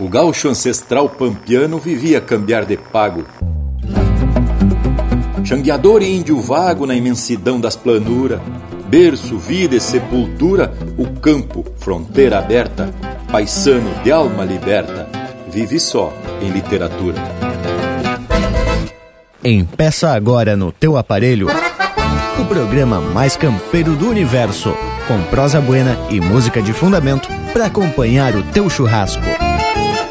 o gaúcho ancestral pampiano vivia cambiar de pago. Xangueador e índio vago na imensidão das planuras, berço, vida e sepultura, o campo, fronteira aberta, paisano de alma liberta, vive só em literatura. Empeça agora no teu aparelho o programa mais campeiro do universo, com prosa buena e música de fundamento para acompanhar o teu churrasco.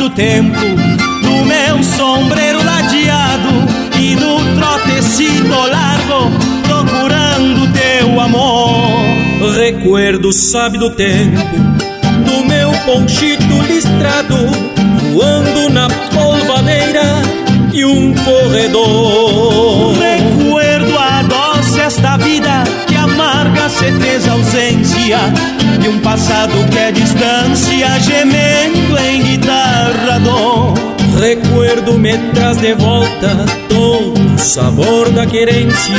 Do tempo do meu sombreiro ladeado e do trotecito largo procurando teu amor. Recuerdo sabe do tempo do meu ponchito listrado voando na polvadeira e um corredor. Recuerdo a doce esta vida que amarga se fez ausência de um passado que é distância gemendo Recuerdo me traz de volta todo o sabor da querência,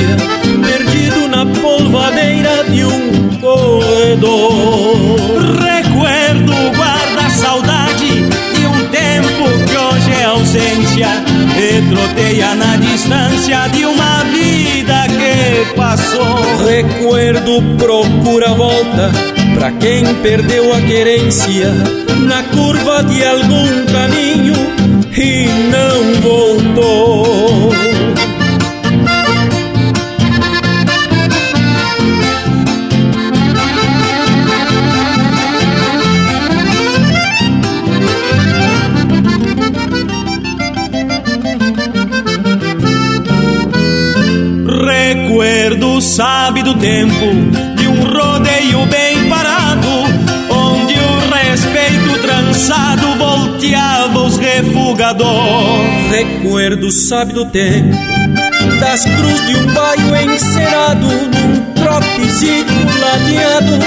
perdido na polvadeira de um corredor. Recuerdo guarda saudade de um tempo que hoje é ausência, retroteia na distância de uma vida que passou. Recuerdo procura volta Pra quem perdeu a querência na curva de algum caminho e não voltou. Recuerdo sabe do tempo de um rodeio bem cansado volteava os refugador. Recuerdo sabe do tempo das cruz de um baio encerado num tropezito ladeado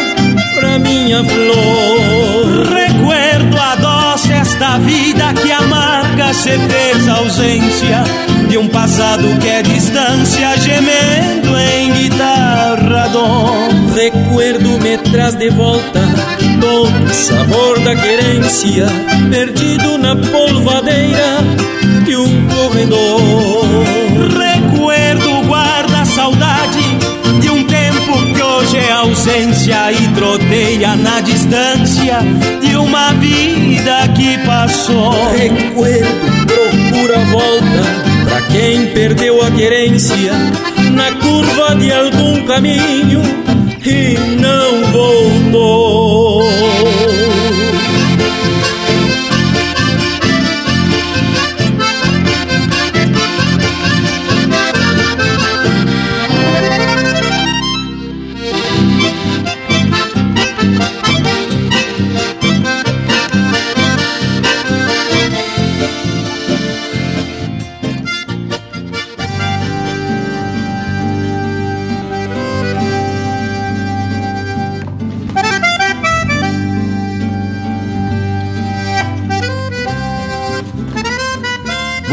pra minha flor. Recuerdo a doce esta vida que amarga se fez ausência de um passado que é distância gemendo em guitarra dor. Recuerdo me traz de volta sabor da querência perdido na polvadeira de um corredor. Recuerdo guarda saudade de um tempo que hoje é ausência e troteia na distância de uma vida que passou. Recuerdo procura volta Pra quem perdeu a querência na curva de algum caminho e não voltou.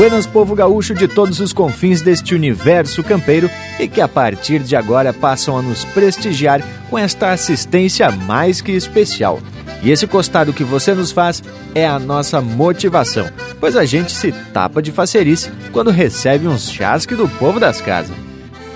Buenas, povo gaúcho de todos os confins deste universo campeiro e que a partir de agora passam a nos prestigiar com esta assistência mais que especial. E esse costado que você nos faz é a nossa motivação, pois a gente se tapa de facerice quando recebe uns chasque do povo das casas.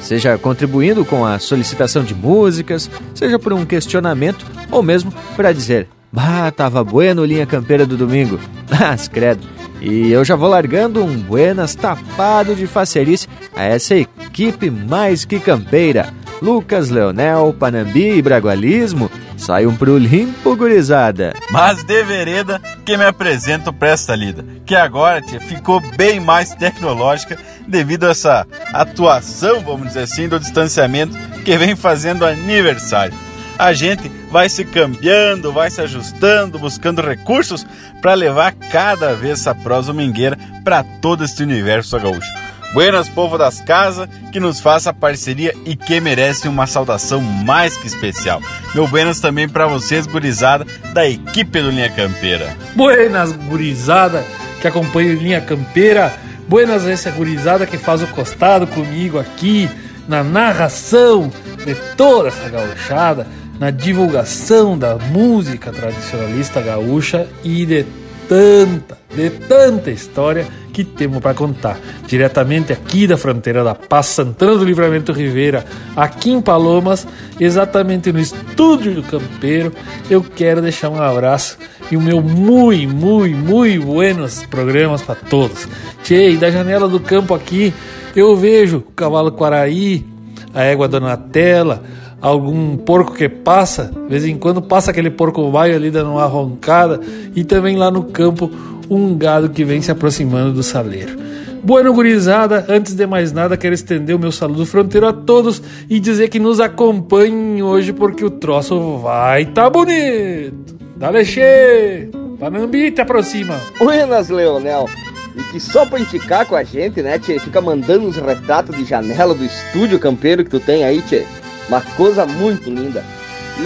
Seja contribuindo com a solicitação de músicas, seja por um questionamento ou mesmo para dizer: Bah, tava bueno linha campeira do domingo. Mas credo, E eu já vou largando um buenas tapado de facerice a essa equipe mais que campeira. Lucas Leonel, Panambi e Bragualismo saiam pro limpo, gurizada. Mas de vereda que me apresento pra esta lida, que agora tia, ficou bem mais tecnológica devido a essa atuação, vamos dizer assim, do distanciamento que vem fazendo aniversário. A gente vai se cambiando, vai se ajustando, buscando recursos para levar cada vez essa prosa mingueira para todo este universo gaúcho. Buenas, povo das casas, que nos faça parceria e que merece uma saudação mais que especial. Meu buenas também para vocês, gurizada, da equipe do Linha Campeira. Buenas, gurizada, que acompanha o Linha Campeira. Buenas essa gurizada que faz o costado comigo aqui, na narração de toda essa gauchada, na divulgação da música tradicionalista gaúcha e de tanta, de tanta história que temos para contar. Diretamente aqui da fronteira da Paz, Santana do Livramento Ribeira, aqui em Palomas, exatamente no estúdio do Campeiro, eu quero deixar um abraço e o meu muito, muito, muito buenos programas para todos. Tchê, da janela do campo aqui, eu vejo o cavalo Quaraí, a égua Donatella, algum porco que passa, de vez em quando passa aquele porco baio ali dando uma roncada, e também lá no campo um gado que vem se aproximando do saleiro. Bueno, gurizada, antes de mais nada, quero estender o meu saludo fronteiro a todos e dizer que nos acompanhem hoje porque o troço vai tá bonito. Dale, che! Panambi, te aproxima. Buenas, Leonel. E que só pra indicar com a gente, né, tchê? Fica mandando uns retratos de janela do estúdio campeiro que tu tem aí, tchê. Uma coisa muito linda.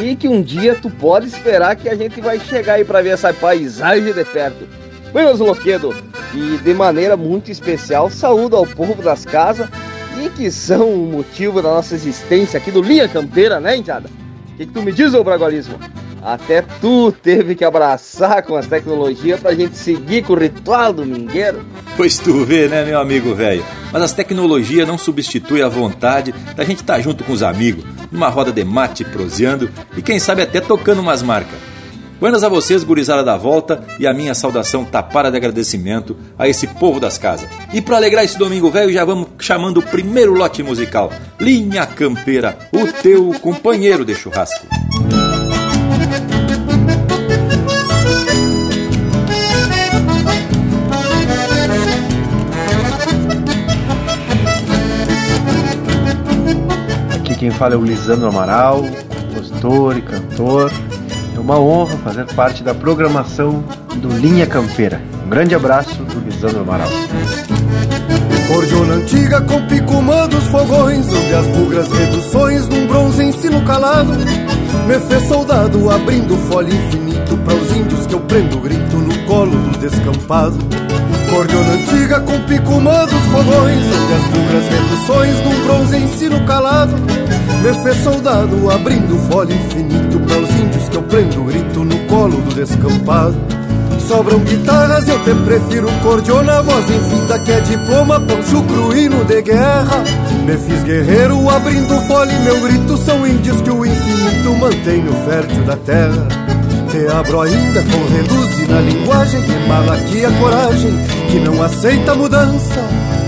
E que um dia tu pode esperar que a gente vai chegar aí para ver essa paisagem de perto. Buenos Loquedo! E de maneira muito especial, saúdo ao povo das casas e que são o motivo da nossa existência aqui do Linha Campeira, né, Indiada? O que, que, tu me diz, ô Bragualismo? Até tu teve que abraçar com as tecnologias pra gente seguir com o ritual do mingueiro. Pois tu vê, né, meu amigo velho? Mas as tecnologias não substituem a vontade da gente estar tá junto com os amigos, numa roda de mate proseando e quem sabe até tocando umas marcas. Buenas a vocês, gurizada da volta, e a minha saudação tapada de agradecimento a esse povo das casas. E para alegrar esse domingo velho, já vamos chamando o primeiro lote musical. Linha Campeira, o teu companheiro de churrasco. Quem fala é o Lisandro Amaral, compositor e cantor. É uma honra fazer parte da programação do Linha Campeira. Um grande abraço do Lisandro Amaral. Cordiona antiga com picumã dos fogões, onde as bugras reduções num bronze ensino calado. Me fez soldado abrindo folha infinito para os índios que eu prendo grito no colo do descampado. Cordiona antiga com picumã dos fogões, onde as bugras reduções num bronze ensino calado. Me fez soldado abrindo folha infinito para os índios que eu prendo grito no colo do descampado. Sobram guitarras, eu te prefiro cordiona, voz em fita que é diploma, poncho cruíno de guerra. Me fiz guerreiro abrindo folha e meu grito são índios que o infinito mantém no fértil da terra. Te abro ainda com reduz na linguagem que a coragem que não aceita mudança.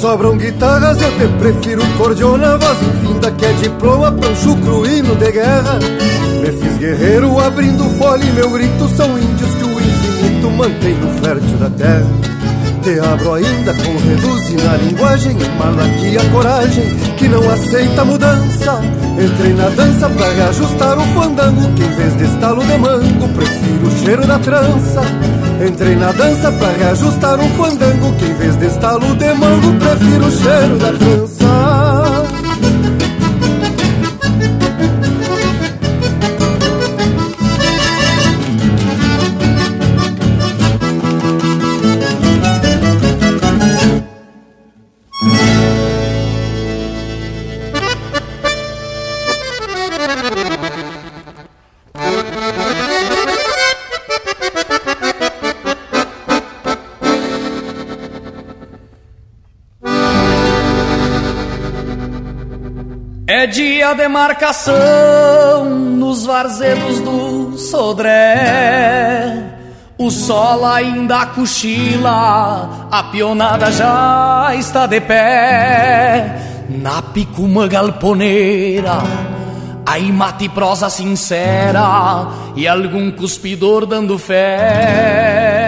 sobram guitarras, eu te prefiro cordiona, voz infinda que é diploma pra chucro hino de guerra. Me fiz guerreiro abrindo fole, meu grito são índios que o infinito mantém no fértil da terra. Te abro ainda com reduz na linguagem Mala aqui a coragem que não aceita mudança. Entrei na dança pra reajustar o fandango Que em vez de estalo de mango Prefiro o cheiro da trança. Entrei na dança pra reajustar o fandango Que em vez de estalo de mango Prefiro o cheiro da trança dia de marcação nos varzedos do Sodré. O sol ainda cochila, a pionada já está de pé. Na picuma galponeira, aí mate prosa sincera e algum cuspidor dando fé.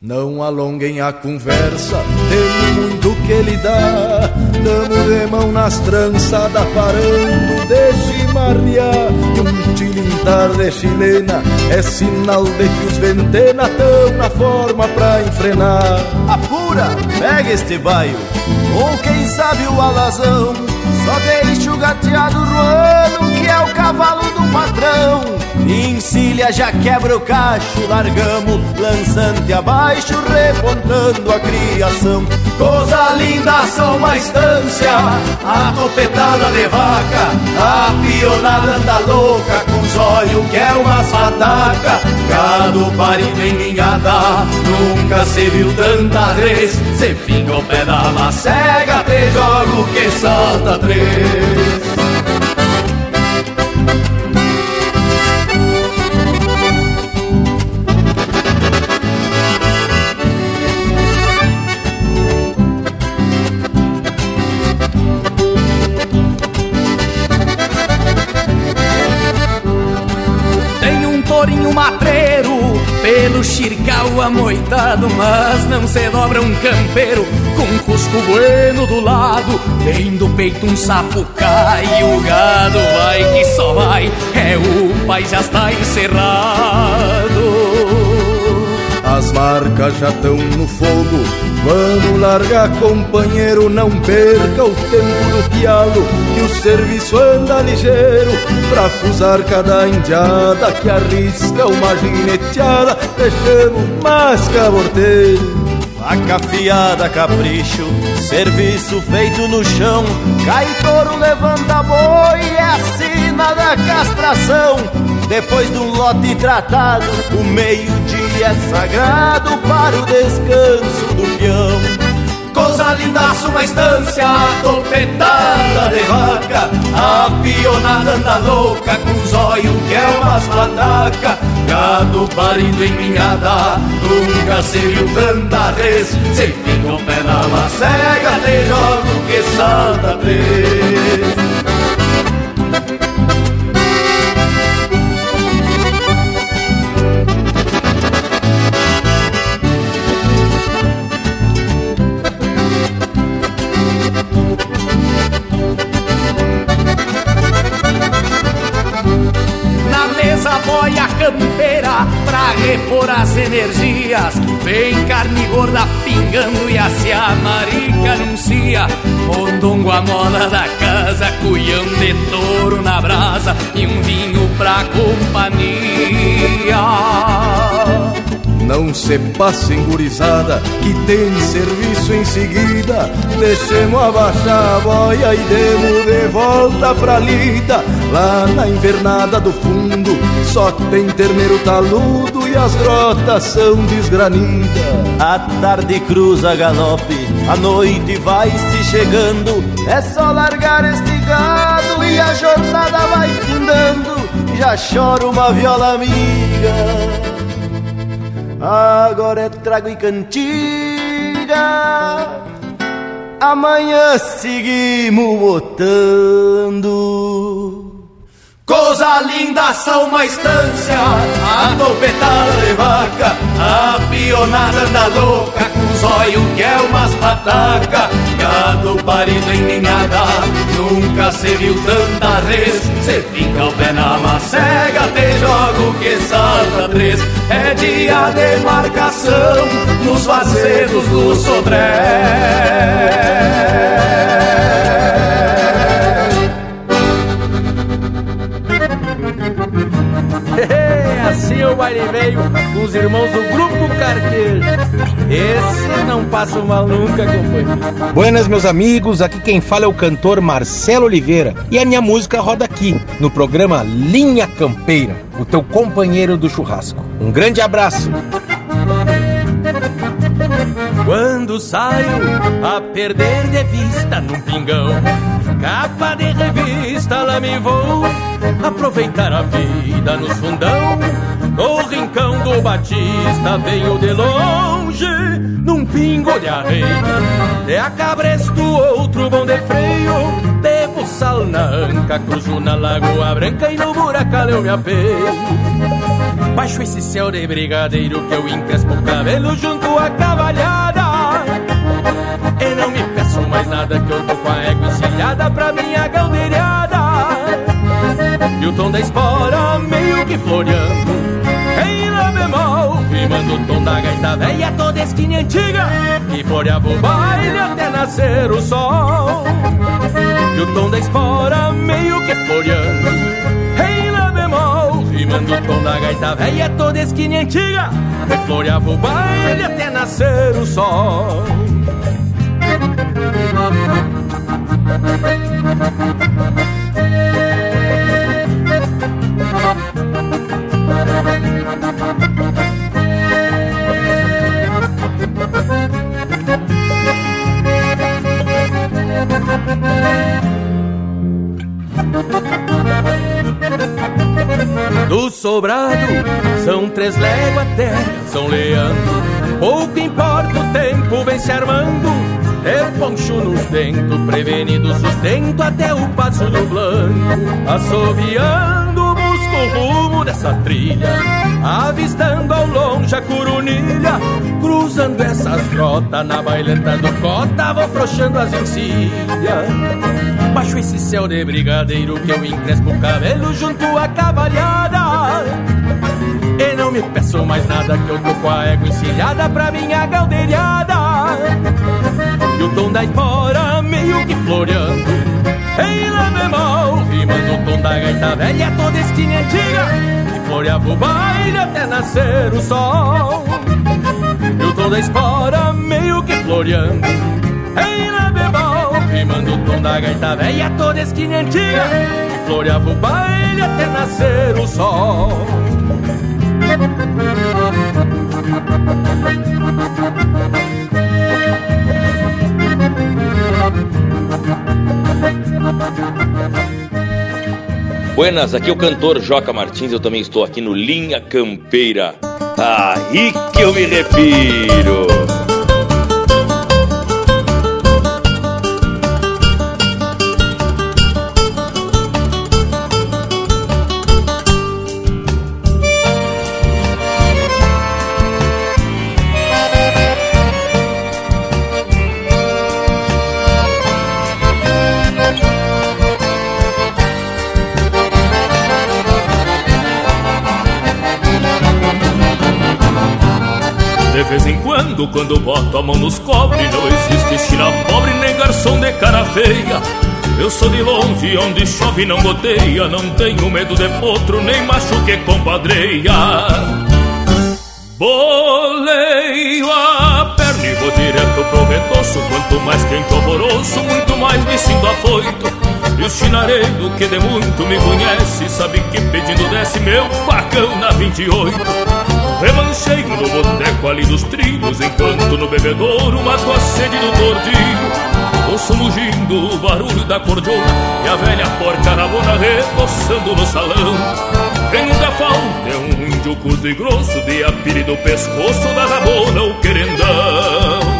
Não alonguem a conversa, tem muito que lhe dá. Damos de mão nas trançadas, parando de chimarrear. E um tilintar de chilena é sinal de que os ventena tão na forma pra enfrenar. Apura, pega este baio, ou quem sabe o alazão. Só deixa o gateado roando, que é o cavalo do patrão. Encilha, já quebra o cacho, largamos lançante abaixo, repontando a criação. Coisa linda, só uma estância, a topetada de vaca, a pionada anda louca, com os olhos que é uma fataca. Gado parido em ninhada, nunca se viu tanta vez. Se fica o pé da macega, te jogo que salta três. Tourinho matreiro Pelo xircal amoitado Mas não se dobra um campeiro Com cusco bueno do lado Vem do peito um sapo cai O gado vai que só vai É o pai já está encerrado as marcas já estão no fogo. Vamos largar, companheiro, não perca o tempo do pialo, que o serviço anda ligeiro pra fusar cada indiada que arrisca uma gineteada. Deixamos mais caborteiro. Faca afiada, capricho, serviço feito no chão. Cai touro, levanta boi, é a sina da castração. Depois do lote tratado, o meio-dia é sagrado para o descanso do peão. Coisa lindaça, uma estância topetada de vaca A pionada anda louca com os olhos que é umas pataca Gado parindo em minhada, nunca se viu tanta res. Se fica o pé na macega, te jogo que salta três energias. Vem carne gorda pingando e a marica anuncia. Mondongo a mola da casa, cuião de touro na brasa e um vinho pra companhia. Não se passem gurizada, que tem serviço em seguida. Deixemos abaixar a boia e demos de volta pra lida. Lá na invernada do fundo, só tem terneiro taludo e as grotas são desgranidas. A tarde cruza galope, a noite vai se chegando. É só largar este gado e a jornada vai findando. Já chora uma viola amiga agora é trago e cantiga. Amanhã seguimos botando. Coisa linda são uma estância, a topetada de vaca, a pionada anda louca, com zóio que é umas pataca, gado parido em ninhada, nunca se viu tanta res, cê fica o pé na macega, te jogo que salta três, é dia de marcação, nos vazedos do Sodré. assim o baile veio com os irmãos do Grupo Carqueiro. Esse não passa mal nunca, companheiro. Buenas, meus amigos. Aqui quem fala é o cantor Marcelo Oliveira. E a minha música roda aqui, no programa Linha Campeira, o teu companheiro do churrasco. Um grande abraço. Quando saio a perder de vista num pingão Capa de revista, lá me vou aproveitar a vida nos fundão. No rincão do Batista venho de longe, num pingo de arreio. De a cabresto, outro bom de freio. De buçal na anca, cruzo na Lagoa Branca e no buracal eu me apeio. Baixo esse céu de brigadeiro que eu encrespo o cabelo junto à cavalhada. E não me peço mais nada que eu tô com a égua encilhada pra minha galdeirada E o tom da espora meio que floreando Em lá bemol, rimando o tom da gaita velha toda esquina antiga Que floreava o baile até nascer o sol E o tom da espora meio que floreando rimando o tom da gaita velha toda esquina antiga Que floreava o baile até nascer o sol do sobrado são três léguas terra, São Leandro. Pouco importa o tempo, vem se armando é poncho nos dentos, prevenido sustento até o passo do blanco. Assoviando, busco o rumo dessa trilha, avistando ao longe a curunilha. Cruzando essas grotas na bailenta do cota, vou frouxando as encilhas. Baixo esse céu de brigadeiro que eu encrespo o cabelo junto à cavalhada. E não me peço mais nada que eu tô com a égua encilhada pra minha galdeirada. E o tom da espora meio que floreando Em lá bemol, rimando o tom da gaita velha Toda esquina antiga Que floreava o baile até nascer o sol E o tom da espora meio que floreando Em lá bemol, rimando o tom da gaita velha Toda esquina antiga Que floreava o baile até nascer o sol Buenas, aqui é o cantor Joca Martins, eu também estou aqui no Linha Campeira. Aí que eu me refiro! Quando, boto a mão nos cobre Não existe china pobre nem garçom de cara feia Eu sou de longe, onde chove não goteia. Não tenho medo de potro, nem macho que compadreia Boleio a perna e vou direto pro retoço. Quanto mais quente alvoroço, muito mais me sinto afoito. E o chinareiro que de muito me conhece Sabe que pedindo desce meu facão na 28 Remancheio no boteco ali dos trilhos Enquanto no bebedouro mato a sede do tordilho. Ouço mugindo o barulho da cordiona E a velha porca rabona reboçando no salão. Quem nunca falta é um índio curto e grosso De apire do pescoço da rabona o querendão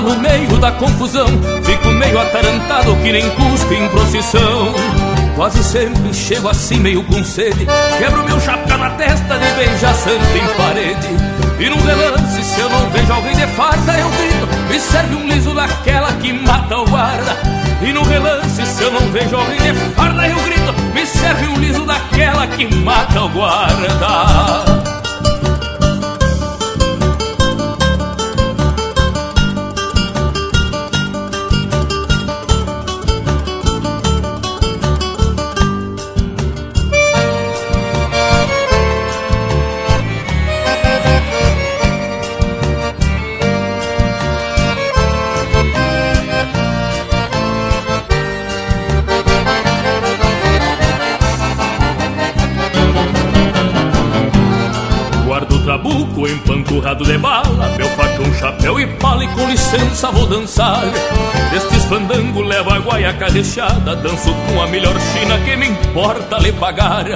no meio da confusão. Fico meio atarantado que nem cuspe em procissão. Quase sempre chego assim meio com sede. Quebro meu chapéu na testa de beijar santo em parede. E num relance se eu não vejo alguém de farda eu grito Me serve um liso daquela que mata o guarda. E no relance se eu não vejo alguém de farda eu grito Me serve um liso daquela que mata o guarda dançar Destes fandango levo a guaiaca recheada Danço com a melhor china que me importa lhe pagar.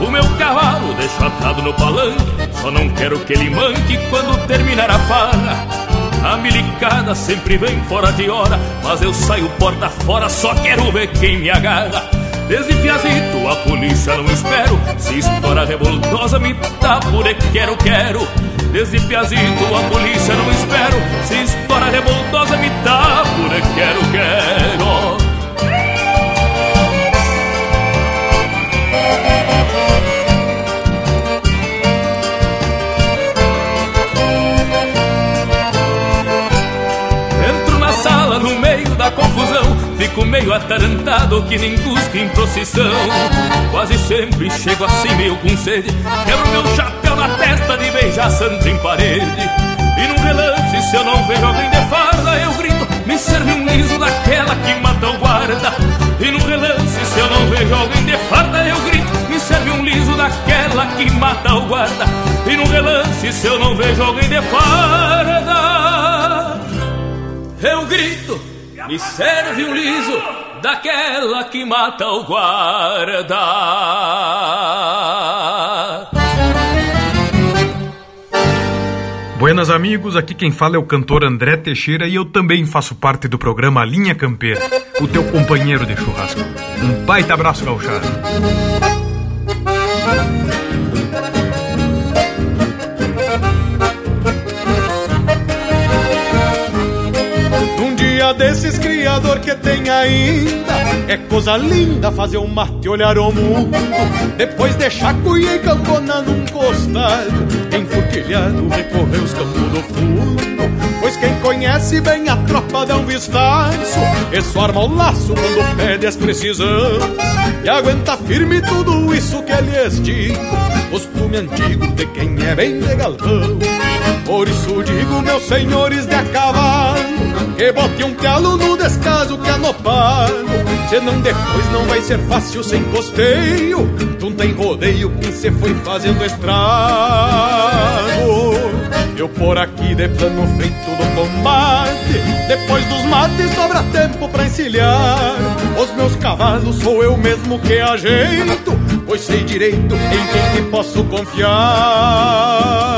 O meu cavalo deixo atado no palanque Só não quero que ele manque quando terminar a farra. A milicada sempre vem fora de hora Mas eu saio porta fora, só quero ver quem me agarra. Desde piazito a polícia não espero Se estoura revoltosa me dá por quero, quero Desde piazito a polícia não espero. Se estoura revoltosa me dá por quero, quero atarantado que nem busca em procissão. Quase sempre chego assim meio com sede. Quebro meu chapéu na testa de beijar santo em parede. E num relance se eu não vejo alguém de farda Eu grito, me serve um liso daquela que mata o guarda. E num relance se eu não vejo alguém de farda Eu grito, me serve um liso daquela que mata o guarda. E num relance se eu não vejo alguém de farda Eu grito me serve um liso daquela que mata o guarda. Buenas amigos, aqui quem fala é o cantor André Teixeira e eu também faço parte do programa Linha Campeira, o teu companheiro de churrasco. Um baita abraço gauchado. Dia desses criador que tem ainda. É coisa linda fazer um mate olhar o mundo. Depois deixar cuia e campona num costado Enfurquilhado recorrer os campos do fundo. Pois quem conhece bem a tropa dá um vistaço E só arma o laço quando pede as precisão E aguenta firme tudo isso que lhes digo Costume antigo de quem é bem de Por isso digo, meus senhores de a cavalo que bote um calo no descaso que anopado Senão depois não vai ser fácil sem costeio Junta em rodeio quem se foi fazendo estrago. Eu por aqui de plano feito do combate Depois dos mates sobra tempo pra encilhar. Os meus cavalos sou eu mesmo que ajeito Pois sei direito em quem te posso confiar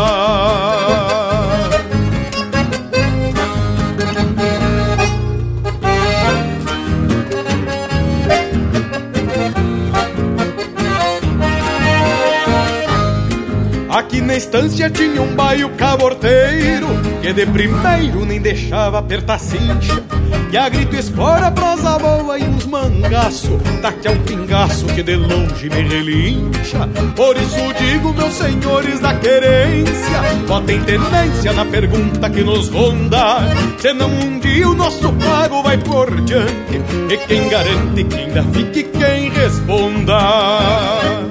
na estância tinha um baio caborteiro Que de primeiro nem deixava apertar cincha. E a grito espora, prosa boa e uns mangaço Taque a um pingaço que de longe me relincha. Por isso digo, meus senhores da querência Botem tenência na pergunta que nos ronda. Senão um dia o nosso pago vai por diante E quem garante que ainda fique quem responda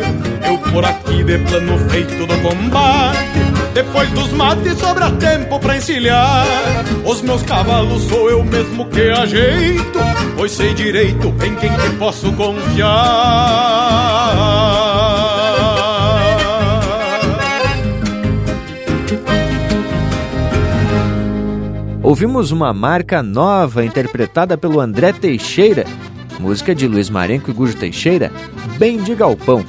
por aqui de plano feito do combate. Depois dos mates sobra tempo pra encilhar. Os meus cavalos sou eu mesmo que ajeito, pois sei direito em quem que posso confiar. Ouvimos uma marca nova interpretada pelo André Teixeira, música de Luiz Marenco e Gujo Teixeira, Bem de Galpão,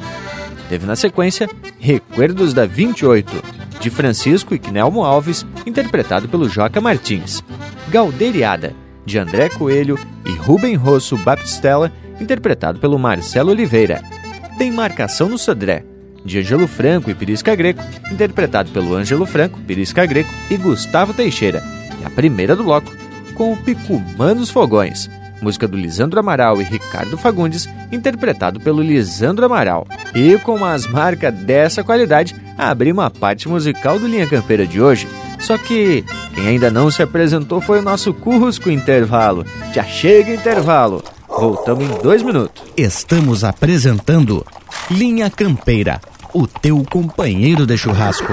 Teve na sequência Recuerdos da 28, de Francisco e Knelmo Alves, interpretado pelo Joca Martins. Galdeiriada, de André Coelho e Rubem Rosso Baptistella, interpretado pelo Marcelo Oliveira. Tem Marcação no Sodré, de Ângelo Franco e Pirisca Greco, interpretado pelo Ângelo Franco, Pirisca Greco e Gustavo Teixeira. E a primeira do bloco, com o Picumã dos Fogões, música do Lisandro Amaral e Ricardo Fagundes, interpretado pelo Lisandro Amaral. E com as marcas dessa qualidade, abrimos a parte musical do Linha Campeira de hoje. Só que quem ainda não se apresentou foi o nosso Currusco Intervalo. Já chega intervalo. Voltamos em dois minutos. Estamos apresentando Linha Campeira, o teu companheiro de churrasco.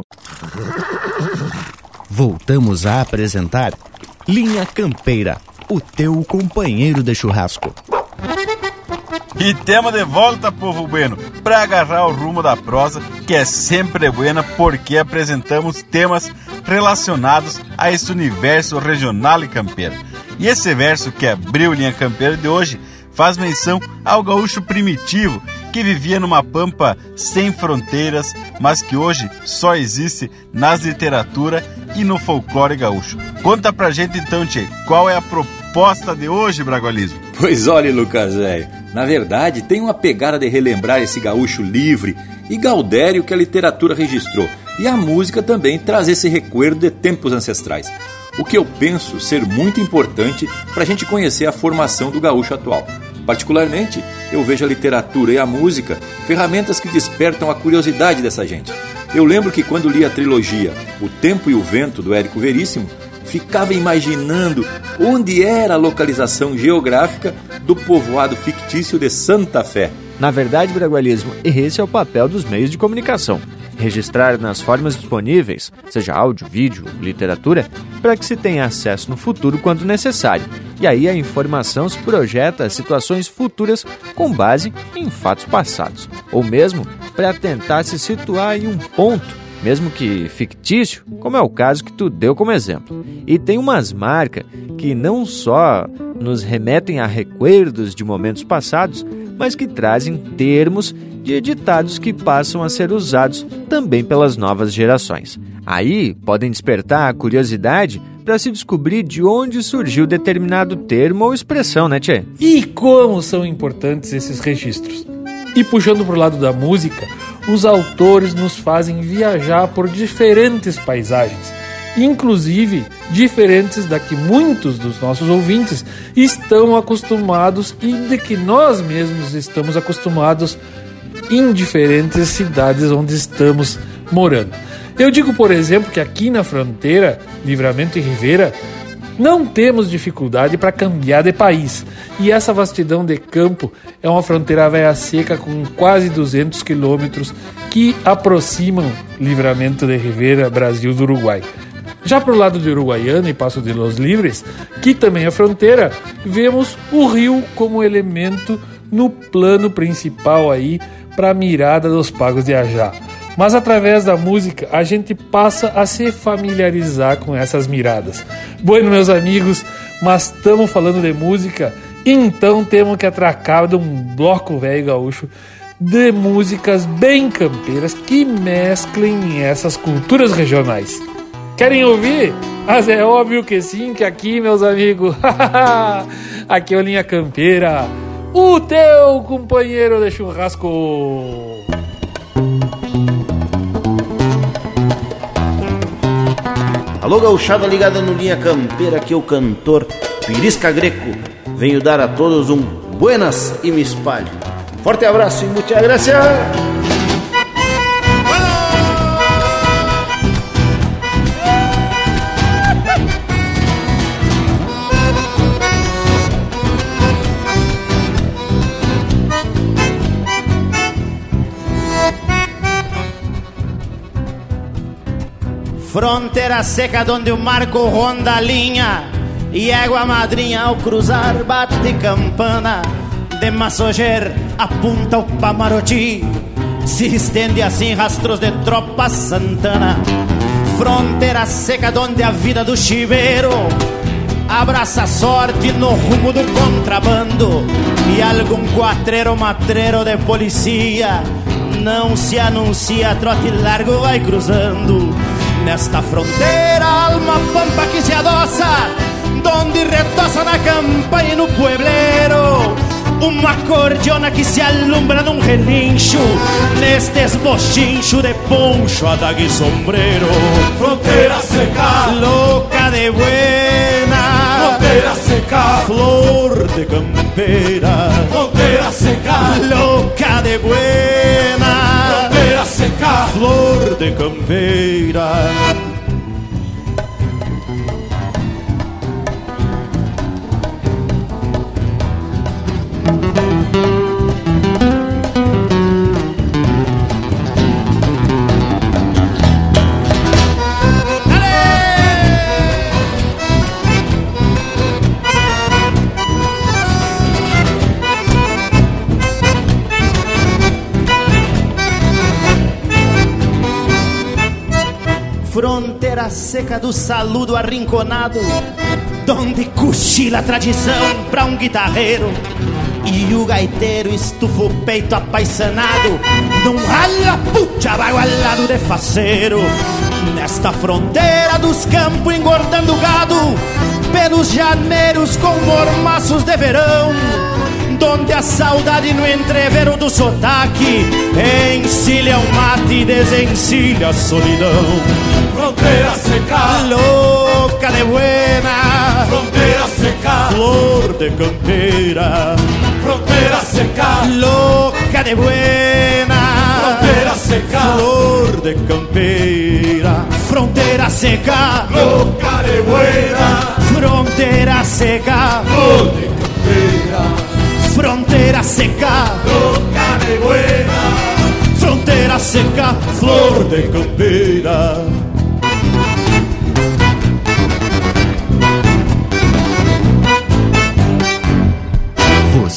Voltamos a apresentar Linha Campeira, o teu companheiro de churrasco. E temos de volta, povo bueno, para agarrar o rumo da prosa, que é sempre buena porque apresentamos temas relacionados a esse universo regional e campeiro. E esse verso que abriu Linha Campeira de hoje faz menção ao gaúcho primitivo que vivia numa pampa sem fronteiras, mas que hoje só existe nas literatura e no folclore gaúcho. Conta pra gente então, Tchê, qual é a proposta de hoje, Bragualismo? Pois olha, Lucas, velho, na verdade tem uma pegada de relembrar esse gaúcho livre e gaudério que a literatura registrou, e a música também traz esse recuerdo de tempos ancestrais. O que eu penso ser muito importante para a gente conhecer a formação do gaúcho atual. Particularmente, eu vejo a literatura e a música ferramentas que despertam a curiosidade dessa gente. Eu lembro que quando li a trilogia O Tempo e o Vento do Érico Veríssimo, ficava imaginando onde era a localização geográfica do povoado fictício de Santa Fé. Na verdade, Bragualismo, esse é o papel dos meios de comunicação registrar nas formas disponíveis, seja áudio, vídeo, literatura, para que se tenha acesso no futuro quando necessário. E aí a informação se projeta situações futuras com base em fatos passados, ou mesmo para tentar se situar em um ponto mesmo que fictício, como é o caso que tu deu como exemplo. E tem umas marcas que não só nos remetem a recuerdos de momentos passados, mas que trazem termos de ditados que passam a ser usados também pelas novas gerações. Aí podem despertar a curiosidade para se descobrir de onde surgiu determinado termo ou expressão, né, Tchê? E como são importantes esses registros. E puxando para o lado da música, os autores nos fazem viajar por diferentes paisagens, inclusive diferentes da que muitos dos nossos ouvintes estão acostumados e de que nós mesmos estamos acostumados em diferentes cidades onde estamos morando. Eu digo, por exemplo, que aqui na fronteira, Livramento e Ribeira, não temos dificuldade para cambiar de país. E essa vastidão de campo é uma fronteira velha seca com quase 200 quilômetros que aproximam Livramento de Ribeira, Brasil do Uruguai. Já para o lado de Uruguaiana e Passo de los Livres, que também é fronteira, vemos o rio como elemento no plano principal aí para a mirada dos pagos de Ajá. Mas através da música a gente passa a se familiarizar com essas miradas. Bueno, meus amigos, mas estamos falando de música, então temos que atracar de um bloco velho gaúcho de músicas bem campeiras que mesclem essas culturas regionais. Querem ouvir? Mas é óbvio que sim, que aqui, meus amigos, aqui é o Linha Campeira, o teu companheiro de churrasco. Alô, gauchada ligada no Linha Campeira, aqui é o cantor Pirisca Greco. Venho dar a todos um buenas e me espalho. Forte abraço e muita graça. Fronteira seca onde o marco ronda a linha E égua madrinha ao cruzar bate campana. De Massoger apunta o Pamaroti Se estende assim rastros de tropa Santana. Fronteira seca onde a vida do chiveiro Abraça a sorte no rumo do contrabando. E algum quatreiro matreiro de policia Não se anuncia, trote largo vai cruzando Nesta fronteira, alma pampa que se adoça, donde retoça na campa e no puebleiro. Uma cordiona que se alumbra num relincho, nestes bochincho de poncho, adaga e sombreiro. Fronteira seca, louca de buena. Fronteira seca, flor de campeira. Fronteira seca, louca de buena seca, flor de campeira. Seca do saludo arrinconado, donde cochila a tradição pra um guitarreiro. E o gaiteiro estufa o peito apaixonado. Num rala puxa bagualado de faceiro. Nesta fronteira dos campos engordando gado. Pelos janeiros com mormaços de verão. Donde a saudade no entrevero do sotaque. Encilha o mate e desencilha a solidão Fronteira seca. Louca de buena. Fronteira seca. Flor de campeira Fronteira seca. Louca de buena. Fronteira seca. Flor de campeira Fronteira seca. Louca de buena. Fronteira seca. Flor de campeira fronteira seca, louca de buena, fronteira seca, flor de campeira.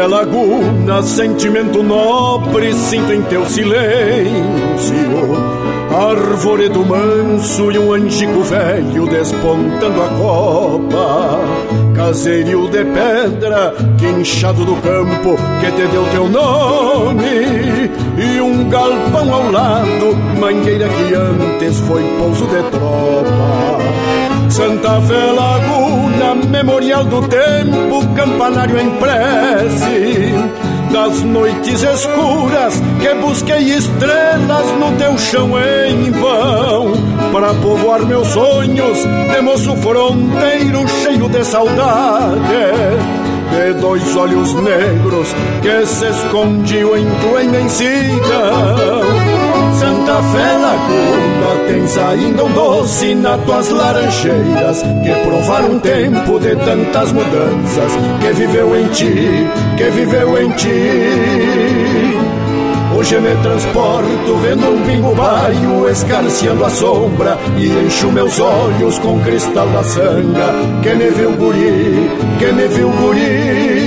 Fé laguna, sentimento nobre, sinto em teu silêncio. Arvoredo manso e um angico velho despontando a copa. caserio de pedra, quinchado do campo que te deu teu nome. E um galpão ao lado, mangueira que antes foi pouso de tropa. Santa Fé Laguna, memorial do tempo, campanário em prece. Das noites escuras que busquei estrelas no teu chão em vão. Para povoar meus sonhos de moço fronteiro cheio de saudade. De dois olhos negros que se escondiam em tua imensidão Santa Fé Laguna tens ainda um doce nas tuas laranjeiras que provaram um tempo de tantas mudanças que viveu em ti, que viveu em ti. Hoje me transporto vendo um pingo baio escarciando a sombra e encho meus olhos com cristal da sanga que me viu guri, que me viu guri.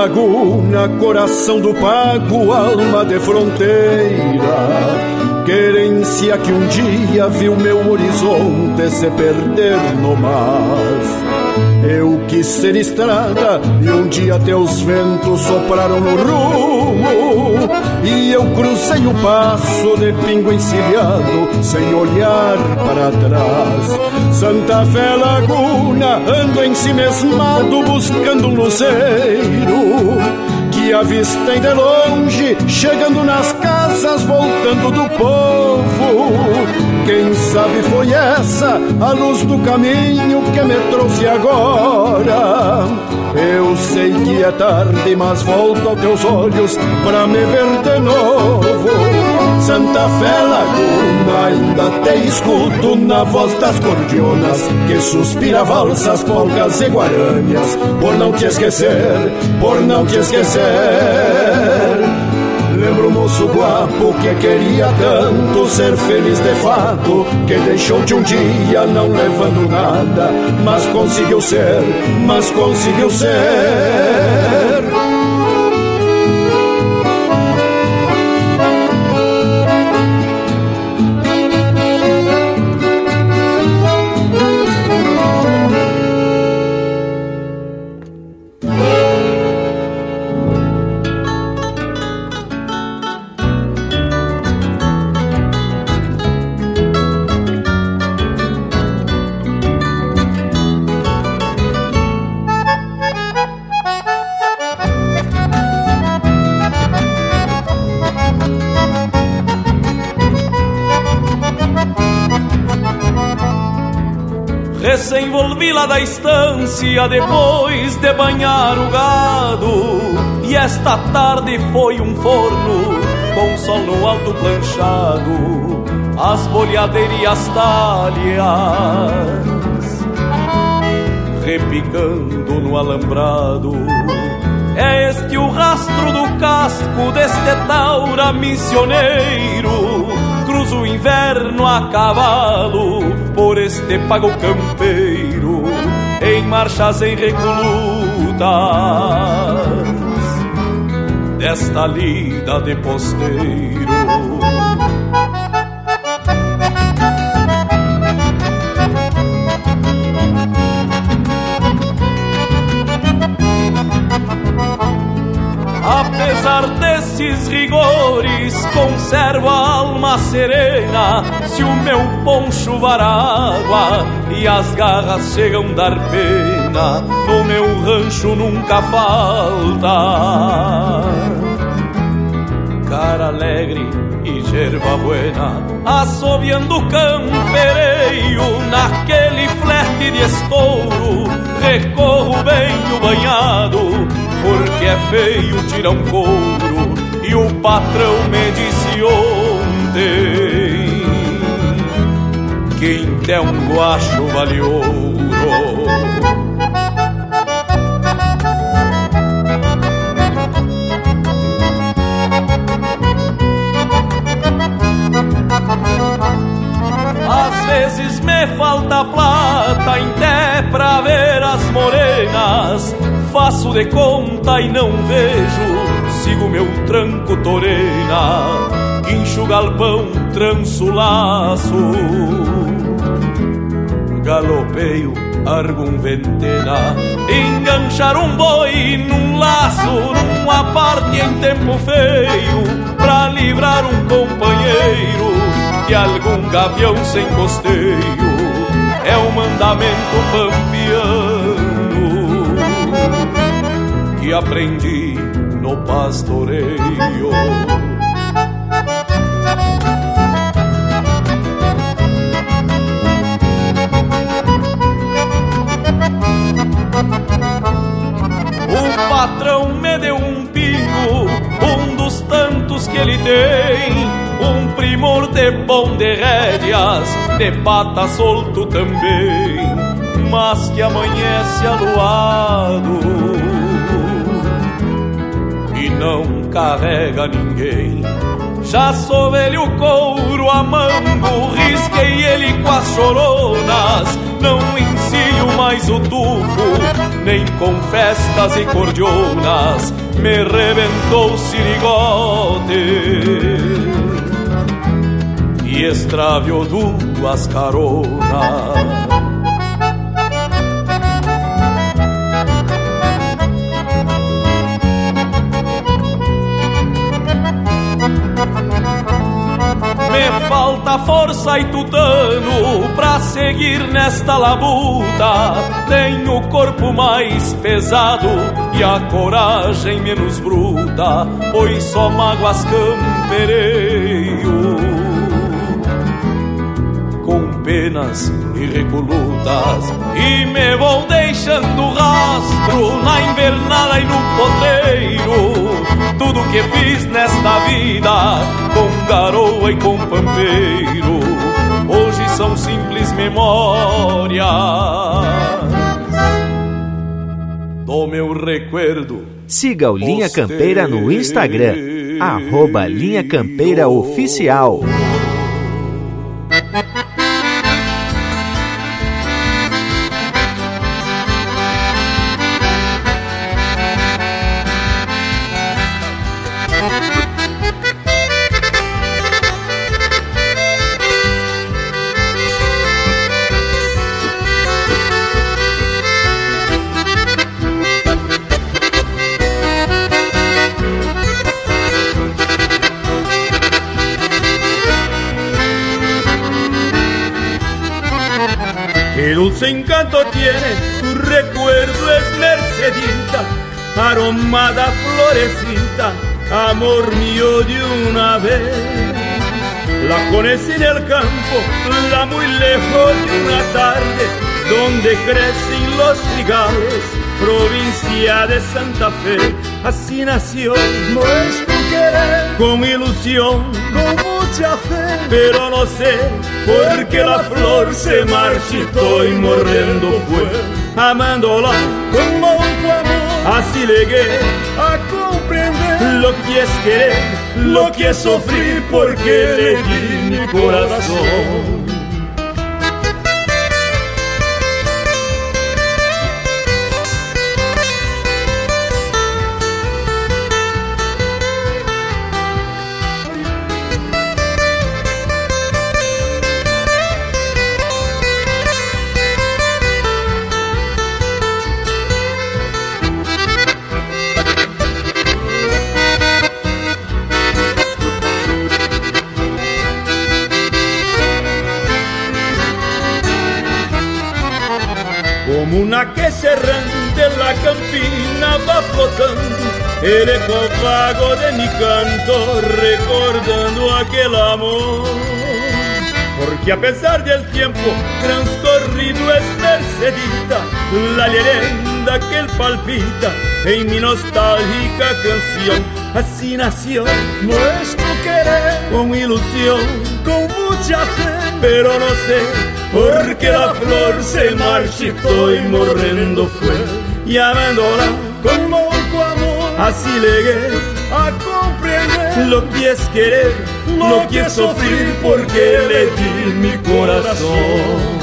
Laguna, coração do pago, alma de fronteira. Querência que um dia viu meu horizonte se perder no mar. Eu quis ser estrada e um dia teus ventos sopraram no rumo. E eu cruzei o passo de pingo encilhado sem olhar para trás. Santa Fé Laguna, ando em si mesmado buscando um luzeiro Que avistei de longe, chegando nas casas, voltando do povo sabe foi essa a luz do caminho que me trouxe agora. Eu sei que é tarde, mas volto aos teus olhos pra me ver de novo. Santa Fé Laguna, ainda te escuto na voz das cordionas que suspira valsas, polcas e guaranias. Por não te esquecer, por não te esquecer. Lembro o moço guapo que queria tanto ser feliz de fato, que deixou-te um dia não levando nada, mas conseguiu ser, mas conseguiu ser. Estância depois de banhar o gado. E esta tarde foi um forno com sol no alto planchado, as boleadeiras e as talhas repicando no alambrado. É este o rastro do casco deste taura missioneiro cruzo o inverno a cavalo por este pago campeiro em marchas em recolutas desta lida de posteiro. Apesar desses rigores, conservo a alma serena. Se o meu poncho var água e as garras chegam dar pena, no meu rancho nunca falta. Cara alegre e gerva buena, assobiando campereio naquele flete de estouro. Recorro bem o banhado porque é feio tirar um couro e o patrão me disse ontem quinta é um guacho vale ouro. Às vezes me falta plata até pra ver as morenas. Faço de conta e não vejo, sigo meu tranco torena, incho galpão, transo laço. Galopeio, argum ventena. Enganchar um boi num laço, numa parte em tempo feio, pra livrar um companheiro de algum gavião sem costeio. É o mandamento pampiano que aprendi no pastoreio. Patrão me deu um pingo, um dos tantos que ele tem. Um primor de bom de rédeas, de pata solto também, mas que amanhece aluado e não carrega ninguém. Já sou velho couro a mango, risquei ele com as choronas. Não ensino mais o tufo, nem com festas e cordionas. Me rebentou o sirigote e extraviou duas caronas. Força e tutano pra seguir nesta labuta. Tenho o corpo mais pesado e a coragem menos bruta, pois só mágoas campereio. Com penas e recolutas, e me vou deixando rastro na invernada e no potreiro tudo que fiz nesta vida, com garoa e com pampeiro, hoje são simples memórias do meu recuerdo. Siga o Linha Campeira no Instagram, arroba Linha Campeira Oficial. Dulce encanto tiene tu recuerdo es Mercedita, aromada florecita, amor mío de una vez. La conocí en el campo, la muy lejos de una tarde, donde crecen los trigales, provincia de Santa Fe. Así nació nuestro querer, con ilusión, con mucha fe, pero no sé por qué la flor se marchitó y morrendo fue, amándola con mucho amor. Así llegué a comprender lo que es querer, lo que es sufrir, porque le di mi corazón. Como una que se errante la campina va flotando el eco vago de mi canto recordando aquel amor. Porque a pesar del tiempo transcorrido es Mercedita, la leyenda que él palpita en mi nostálgica canción. Así nació nuestro querer con ilusión, con mucha fe, pero no sé por qué la flor se marchitó y morrendo fue, llamándola con mucho amor. Así llegué a comprender lo que es querer, lo que es sufrir, porque le di mi corazón.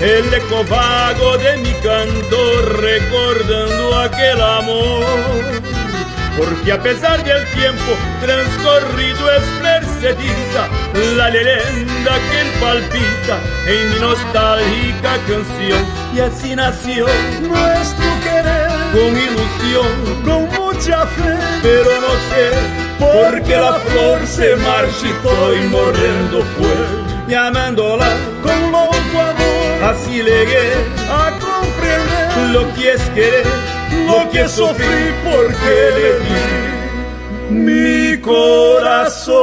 El eco vago de mi canto recordando aquel amor. Porque a pesar del tiempo transcorrido es mercedita la leyenda que palpita en mi nostálgica canción. Y así nació nuestro querer con ilusión, con mucha fe, pero no sé por qué la flor se marchitó y morrendo fue. Llamándola con loco amor, así llegué a comprender lo que es querer, lo que sufrí porque le di mi corazón.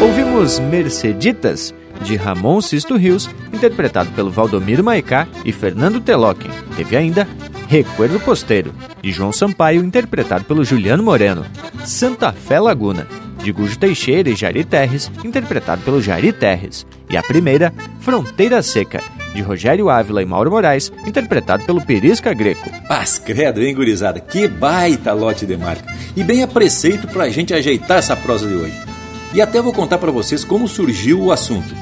Ouvimos Merceditas, de Ramon Sisto Rios, interpretado pelo Valdomiro Maicá e Fernando Telocken. Teve ainda Recuerdo Posteiro, de João Sampaio, interpretado pelo Juliano Moreno. Santa Fé Laguna, de Gujo Teixeira e Jari Terres, interpretado pelo Jari Terres. E a primeira, Fronteira Seca, de Rogério Ávila e Mauro Moraes, interpretado pelo Perisca Greco. Paz credo, hein, gurizada? Que baita lote de marca. E bem a preceito pra gente ajeitar essa prosa de hoje. E até vou contar para vocês como surgiu o assunto.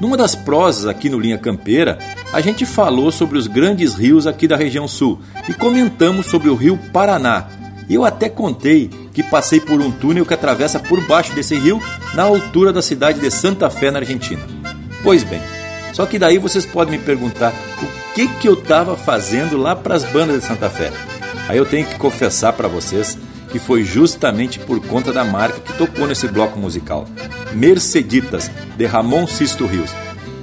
Numa das prosas aqui no Linha Campeira, a gente falou sobre os grandes rios aqui da região sul e comentamos sobre o rio Paraná. Eu até contei que passei por um túnel que atravessa por baixo desse rio, na altura da cidade de Santa Fé, na Argentina. Pois bem, só que daí vocês podem me perguntar o que, que eu estava fazendo lá para as bandas de Santa Fé. Aí eu tenho que confessar para vocês que foi justamente por conta da marca que tocou nesse bloco musical, Merceditas, de Ramon Sisto Rios.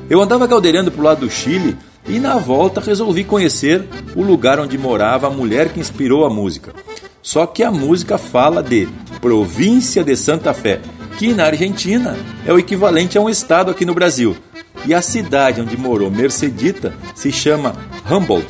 Eu andava caldeirando pro lado do Chile e na volta resolvi conhecer o lugar onde morava a mulher que inspirou a música. Só que a música fala de província de Santa Fé, que na Argentina é o equivalente a um estado aqui no Brasil. E a cidade onde morou Mercedita se chama Humboldt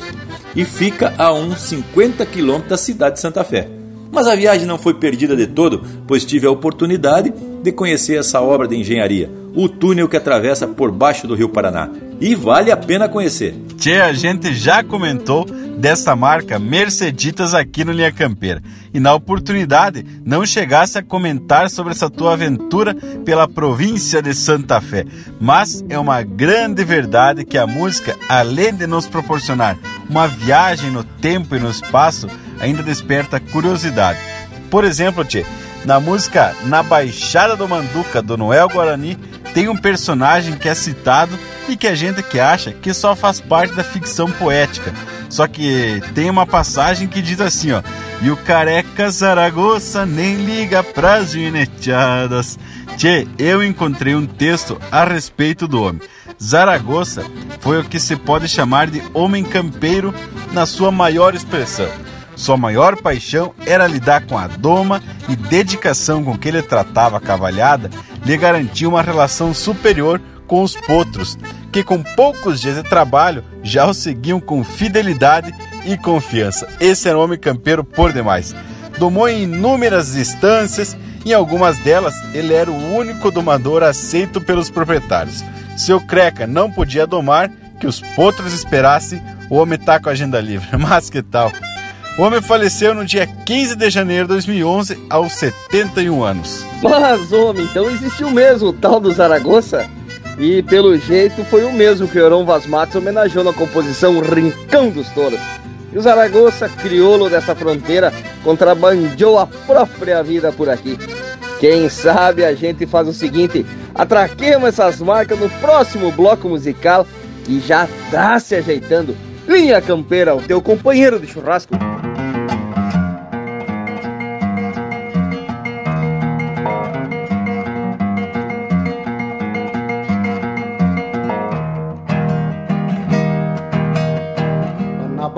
e fica a uns 50 quilômetros da cidade de Santa Fé. Mas a viagem não foi perdida de todo, pois tive a oportunidade de conhecer essa obra de engenharia, o túnel que atravessa por baixo do Rio Paraná. E vale a pena conhecer. Tchê, a gente já comentou desta marca Merceditas aqui no Linha Campeira. E na oportunidade não chegasse a comentar sobre essa tua aventura pela província de Santa Fé. Mas é uma grande verdade que a música, além de nos proporcionar uma viagem no tempo e no espaço, ainda desperta curiosidade. Por exemplo, Tchê, na música Na Baixada do Manduca, do Noel Guarani, tem um personagem que é citado e que a gente que acha que só faz parte da ficção poética. Só que tem uma passagem que diz assim, ó: "E o careca Zaragoza nem liga pras gineteadas". Tchê, eu encontrei um texto a respeito do homem. Zaragoza foi o que se pode chamar de homem campeiro na sua maior expressão. Sua maior paixão era lidar com a doma e dedicação com que ele tratava a cavalhada lhe garantia uma relação superior com os potros, que com poucos dias de trabalho já o seguiam com fidelidade e confiança. Esse era um homem campeiro por demais. Domou em inúmeras distâncias, em algumas delas ele era o único domador aceito pelos proprietários. Seu creca não podia domar, que os potros esperassem, o homem tá com a agenda livre. Mas que tal? O homem faleceu no dia 15 de janeiro de 2011, aos 71 anos. Mas, homem, então existiu mesmo o tal do Zaragoza? E pelo jeito foi o mesmo que o Heron Vaz Matos homenageou na composição Rincão dos Touros. E o Zaragoza, crioulo dessa fronteira, contrabandeou a própria vida por aqui. Quem sabe a gente faz o seguinte: atraquemos essas marcas no próximo bloco musical que já tá se ajeitando. Linha Campeira, o teu companheiro de churrasco.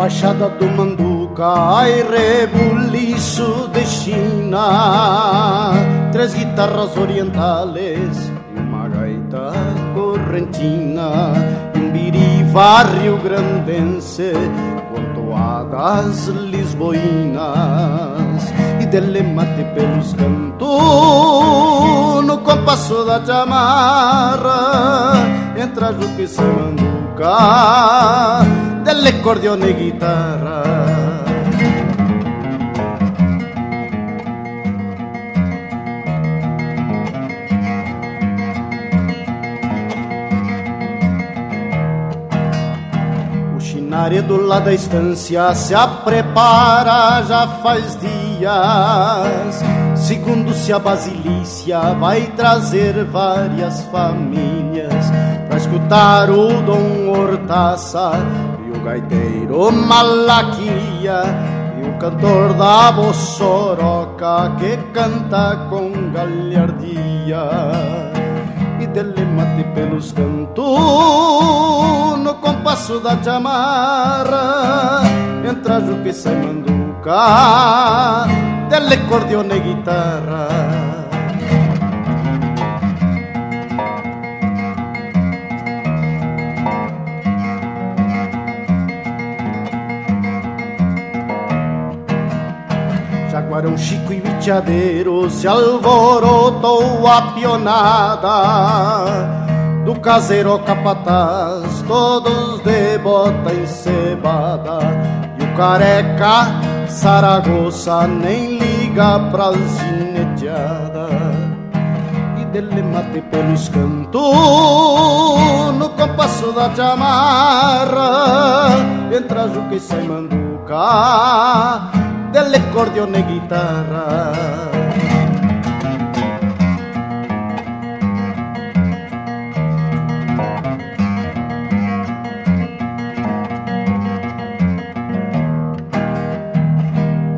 Baixada do Manduca, ai rebuliço de China, três guitarras orientales e uma gaita correntina, e um biriva rio-grandense com toadas lisboinas, e dele mate pelos cantos no compasso da chamarra, entra Juca e manduca, del acordeón y guitarra. Naredo lá da estância se a prepara já faz dias. Segundo-se a basilícia vai trazer várias famílias para escutar o Dom Hortaça gaiteiro Malaquia e o cantor da Bossoroca que canta com galhardia. E dele mate pelos cantos no compasso da chamarra entra Juca e sai manduca dele cordione e guitarra Jaguarão Chico e Viteadeiro se alvorotou a pionada do caseiro capataz, todos de bota encebada. E o careca Saragoça nem liga pras gineteadas. E dele mate pelos cantos, no compasso da chamarra, entra Juca e sai manduca, dele cordione e guitarra.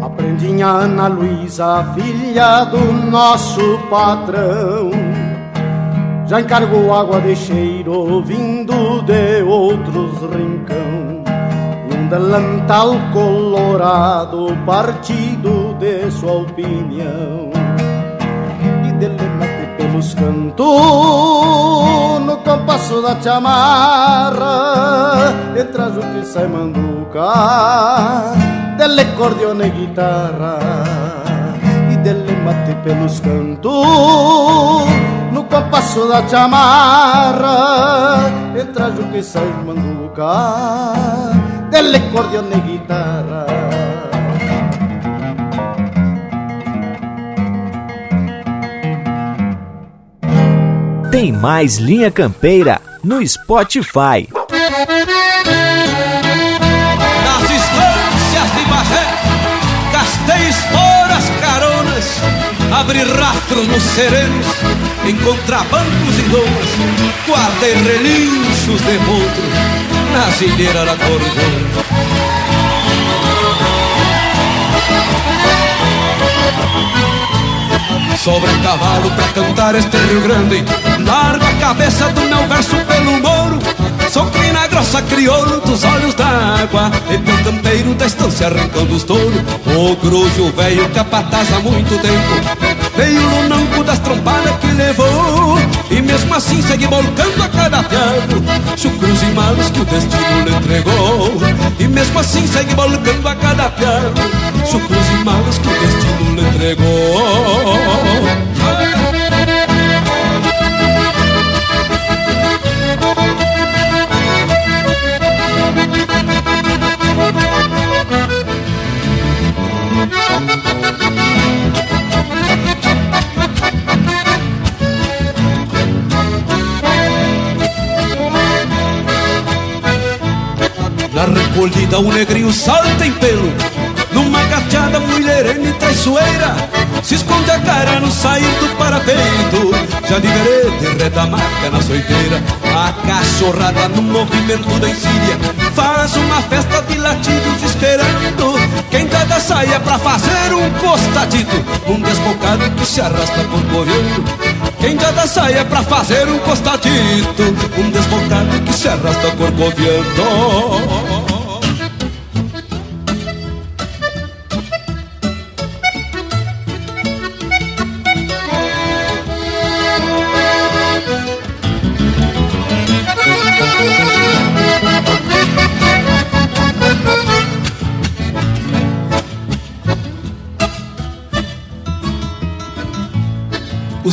Aprendinha Ana Luísa, filha do nosso patrão, já encargou água de cheiro vindo de outros rincão. E delantal colorado, partido de sua opinião. E dele mate pelos cantos, no compasso da chamarra, entra Juca e sai manduca delle cordione e guitarra e delle mate pelos cantos no compasso da chamarra entra Juca e sai manduca delle cordione e guitarra Tem mais Linha Campeira no Spotify. Nas estâncias de Bagé, gastei esporas caronas, abri rastro nos serenos, em contrabancos e domas, guardei relinchos de potro nas ilheiras da Cordona. Sobre o cavalo pra cantar este Rio Grande Largo a cabeça do meu verso pelo moro Sou crina grossa crioulo dos olhos d'água E teu campeiro da estância rincão dos touros O grujo velho capataz há muito tempo Veio no nanco das trompadas que levou. E mesmo assim segue volcando a cada piado Chucros e malos que o destino lhe entregou. E mesmo assim segue volcando a cada piado Chucros e malos que o destino lhe entregou Recolhida o negrinho salta em pelo. Numa gateada mulherene traiçoeira. Se esconde a cara no sair do parapeito. Já de retamarca na soiteira. A cachorrada no movimento da encilha Faz uma festa de latidos esperando. Quem tá da saia pra fazer um costadito Um desbocado que se arrasta corcoviando quem já da saia pra fazer um costadito Um desbocado que se arrasta corcoviando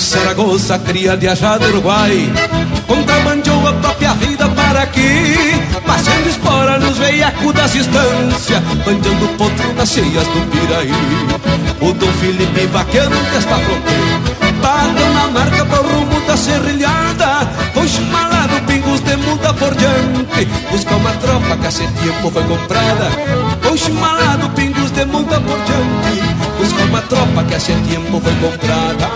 Saragossa cria de ajá do Uruguai. Contrabandeou a própria vida para aqui. Passando espora nos veiacos das estâncias Bandeando potro nas cheias do Piraí. O Dom Felipe vaqueando desta fronteira Bateu na marca pro rumo da serrilhada. Foi chumalado pingos de muda por diante. Busca uma tropa que há tempo foi comprada. Com chimalado, pingos de monta por diante uma tropa que há tempo foi comprada.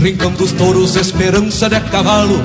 Rincão dos touros, esperança de cavalo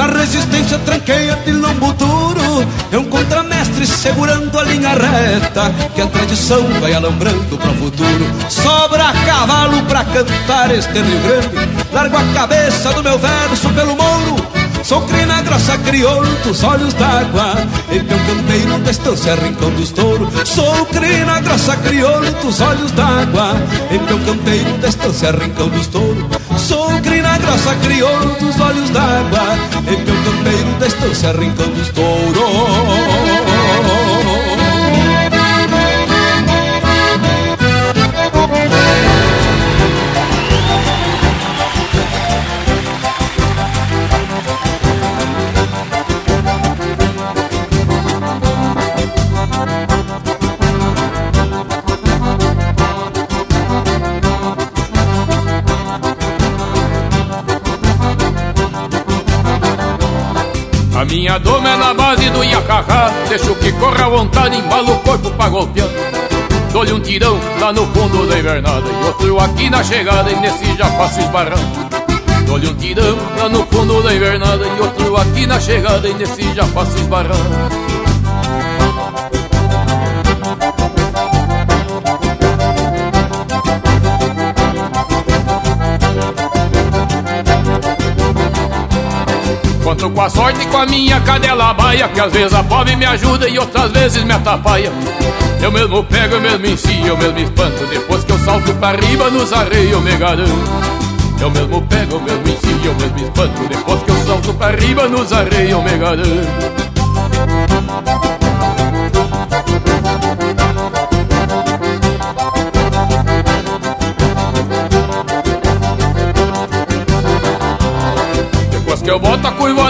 Na resistência tranqueia de lombo duro É um contramestre segurando a linha reta Que a tradição vai alambrando para o futuro. Sobra cavalo pra cantar este Rio Grande Largo a cabeça do meu verso pelo mouro Sou crina grossa crioulo dos olhos d'água Em meu campeiro da estância rincão dos touros Sou crina grossa crioulo dos olhos d'água Em meu campeiro da estância rincão dos touros Sou crina grossa crioulo dos olhos d'água Em meu campeiro da estância rincão dos touros Minha doma é na base do Iacacá Deixo que corra à vontade, embalo o corpo pra golpear. Dou-lhe um tirão lá no fundo da invernada E outro aqui na chegada e nesse já faço esbarrando. Dou-lhe um tirão lá no fundo da invernada E outro aqui na chegada e nesse já faço esbarrando Com a sorte e com a minha cadela baia Que às vezes a pobre me ajuda e outras vezes me atrapalha. Eu mesmo pego, eu mesmo ensino, eu mesmo espanto Depois que eu salto pra riba nos arreios eu me garanto. Eu mesmo pego, eu mesmo ensino, eu mesmo espanto Depois que eu salto pra riba nos arreios eu me garanto. Eu boto a curva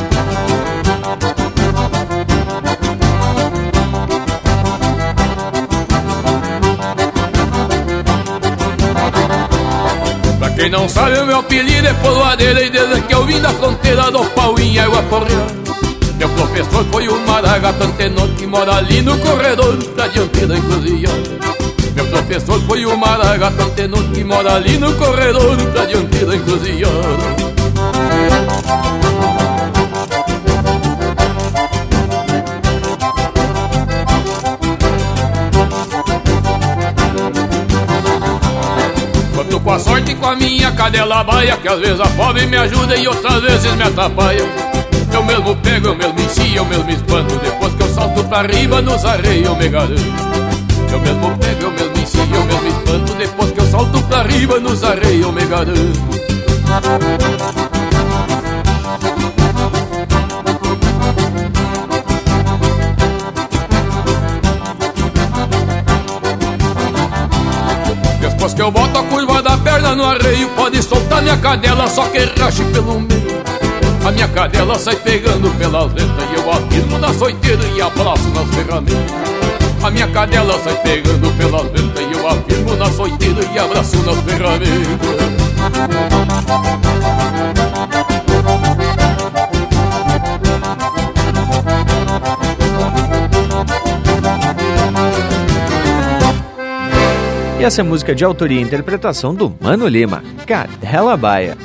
Quem não sabe o meu apelido é poloadeira E desde que eu vim da fronteira do pau em água correr Meu professor foi o maragato antenor Que mora ali no corredor da dianteira encruzilhada Meu professor foi o maragato antenor Que mora ali no corredor da dianteira encruzilhada com a sorte com a minha cadela baia Que às vezes a pobre me ajuda e outras vezes me atrapalha. Eu mesmo pego, eu mesmo ensino, eu mesmo espanto. Depois que eu salto pra riba nos arreios eu me garanto Eu mesmo pego, eu mesmo ensino, eu mesmo espanto. Depois que eu salto pra riba nos arreios eu me garanto Depois que eu boto a perna no arreio Pode soltar minha cadela, só que rache pelo meio. A minha cadela sai pegando pelas ventas E eu afirmo na soiteira e abraço nas ferramentas A minha cadela sai pegando pelas ventas E eu afirmo na soiteira e abraço nas ferramentas E essa é música de autoria e interpretação do Mano Lima, Cadela Baia.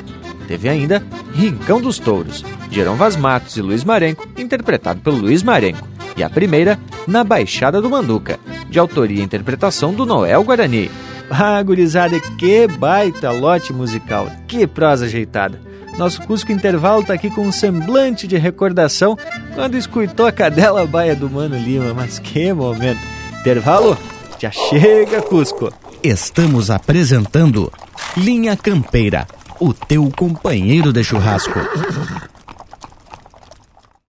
Teve ainda Rincão dos Touros, Gerão Vaz Matos e Luiz Marenco, interpretado pelo Luiz Marenco. E a primeira, Na Baixada do Manduca, de autoria e interpretação do Noel Guarani. Ah, gurizada, que baita lote musical, que prosa ajeitada. Nosso Cusco Intervalo tá aqui com um semblante de recordação quando escutou a cadela baia do Mano Lima, mas que momento. Intervalo Já chega, Cusco. Estamos apresentando Linha Campeira, o teu companheiro de churrasco.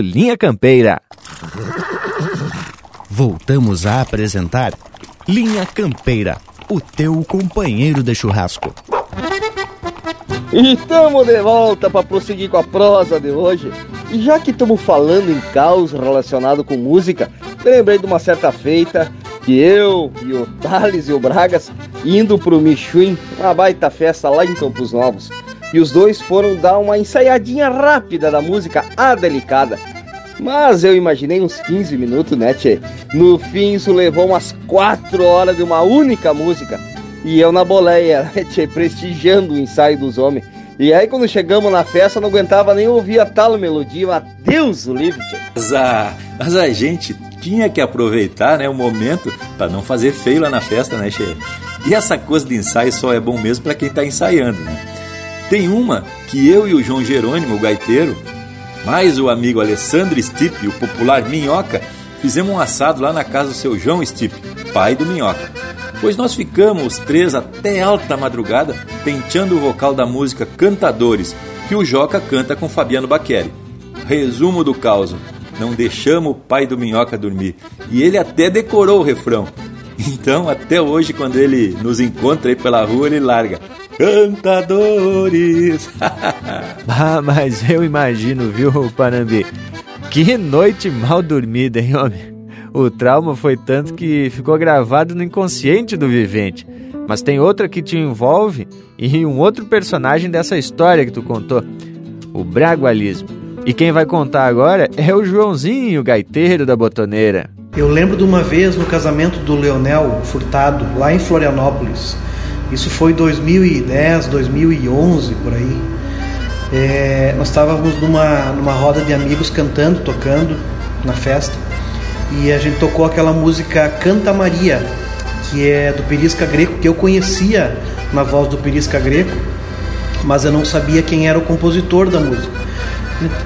Linha Campeira. Voltamos a apresentar Linha Campeira, o teu companheiro de churrasco. E estamos de volta para prosseguir com a prosa de hoje. E já que estamos falando em caos relacionado com música, lembrei de uma certa feita que eu e o Thales e o Bragas indo pro Michuim, uma baita festa lá em Campos Novos. E os dois foram dar uma ensaiadinha rápida da música A Delicada. Mas eu imaginei uns 15 minutos, né, tchê? No fim, isso levou umas 4 horas de uma única música. E eu na boleia, né, tchê? Prestigiando o ensaio dos homens. E aí, quando chegamos na festa, não aguentava nem ouvir a tal melodia. Mas Deus o livre, tchê. Mas a, mas a gente tinha que aproveitar né, o momento para não fazer feio lá na festa, né, Che? E essa coisa de ensaio só é bom mesmo para quem tá ensaiando, né? Tem uma que eu e o João Jerônimo, o gaiteiro, mais o amigo Alessandro Stipe, o popular Minhoca, fizemos um assado lá na casa do seu João Stipe, pai do Minhoca. Pois nós ficamos os três até alta madrugada penteando o vocal da música Cantadores, que o Joca canta com Fabiano Baqueri. Resumo do caos: não deixamos o pai do Minhoca dormir. E ele até decorou o refrão. Então, até hoje, quando ele nos encontra aí pela rua, ele larga. Cantadores! ah, mas eu imagino, viu, Panambi? Que noite mal dormida, hein, homem? O trauma foi tanto que ficou gravado no inconsciente do vivente. Mas tem outra que te envolve e um outro personagem dessa história que tu contou: o Bragualismo. E quem vai contar agora é o Joãozinho, o gaiteiro da botoneira. Eu lembro de uma vez no casamento do Leonel Furtado, lá em Florianópolis. Isso foi 2010, 2011 por aí. É, nós estávamos numa, numa roda de amigos cantando, tocando na festa e a gente tocou aquela música Canta Maria, que é do Perisca Greco, que eu conhecia na voz do Perisca Greco, mas eu não sabia quem era o compositor da música.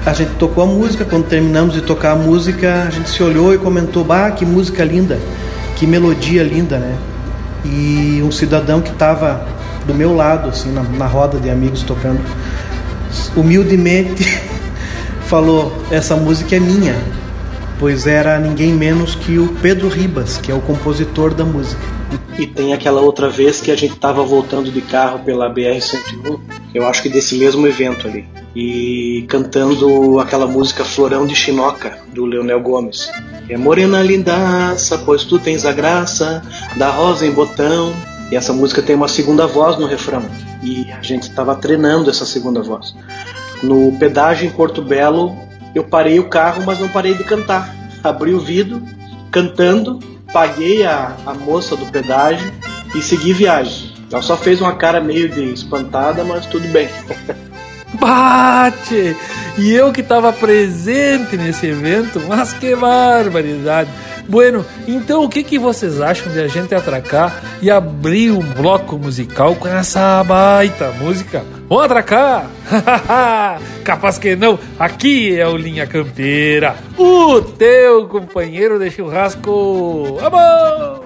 A gente tocou a música, quando terminamos de tocar a música, a gente se olhou e comentou: Bah, que música linda, que melodia linda, né? E um cidadão que estava do meu lado, assim, na, na roda de amigos tocando, humildemente falou: Essa música é minha, pois era ninguém menos que o Pedro Ribas, que é o compositor da música. E tem aquela outra vez que a gente estava voltando de carro pela BR-101, eu acho que desse mesmo evento ali, e cantando aquela música Florão de Chinoca, do Leonel Gomes. É morena lindaça, pois tu tens a graça da rosa em botão. E essa música tem uma segunda voz no refrão. E a gente estava treinando essa segunda voz. No pedágio em Porto Belo, eu parei o carro, mas não parei de cantar. Abri o vidro, cantando, paguei a, a moça do pedágio e segui viagem. Ela só fez uma cara meio de espantada, mas tudo bem. Bate! E eu que estava presente nesse evento, mas que barbaridade! Bueno, então o que, que vocês acham de a gente atracar e abrir um bloco musical com essa baita música? Vamos atracar? Capaz que não, aqui é o Linha Campeira, o teu companheiro de churrasco. Vamos!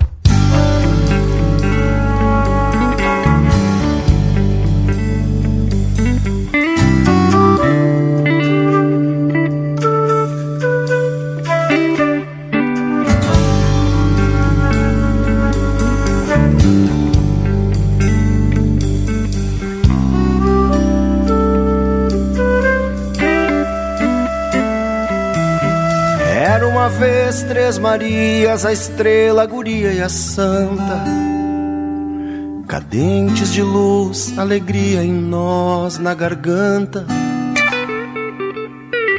Três Marias, a estrela, a guria e a santa. Cadentes de luz, alegria em nós, na garganta.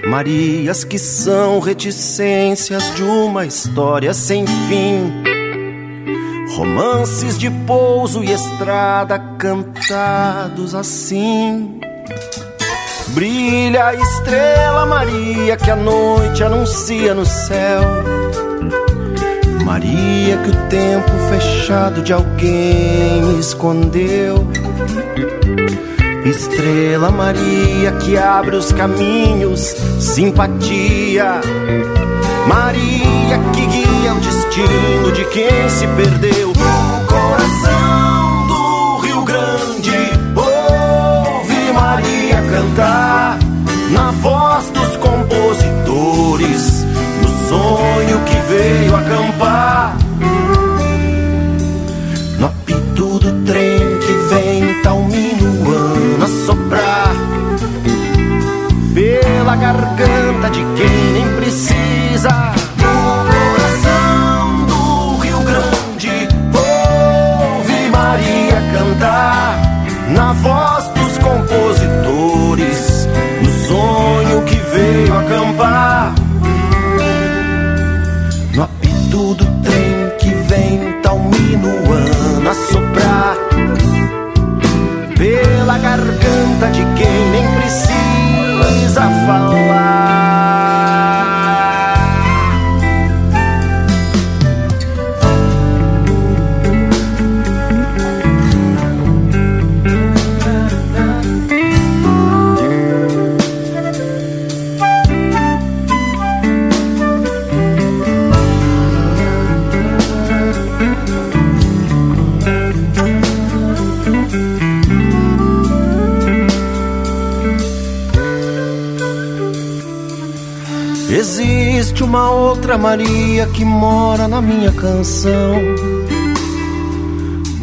Marias que são reticências de uma história sem fim. Romances de pouso e estrada cantados assim. Brilha a estrela Maria que a noite anuncia no céu. Maria que o tempo fechado de alguém escondeu. Estrela Maria que abre os caminhos, simpatia. Maria que guia o destino de quem se perdeu. No coração do Rio Grande, ouve Maria cantar. Na voz dos compositores, no sonho que veio acampar. Quem nem precisa. No coração do Rio Grande, ouve Maria cantar. Na voz dos compositores, no sonho que veio acampar. No apito do trem que vem tal minuano a soprar. Pela garganta de quem nem precisa falar. Uma outra Maria que mora na minha canção.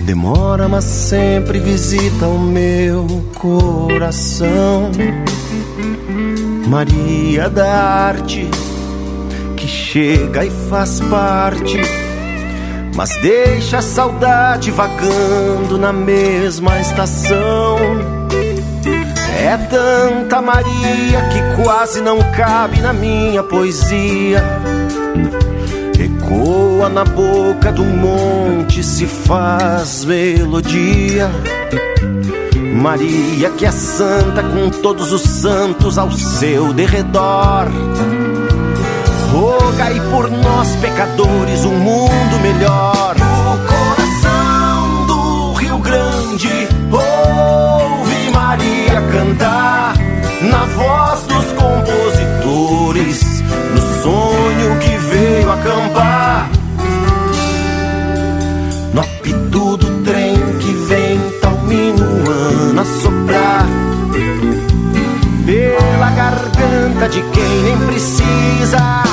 Demora, mas sempre visita o meu coração. Maria da arte, que chega e faz parte, mas deixa a saudade vagando na mesma estação. É tanta Maria que quase não cabe na minha poesia. Ecoa na boca do monte, se faz melodia. Maria que é santa com todos os santos ao seu derredor. Rogai por nós pecadores um mundo melhor. Cantar na voz dos compositores, no sonho que veio acampar. No apito do trem que vem tal minuano a soprar pela garganta de quem nem precisa.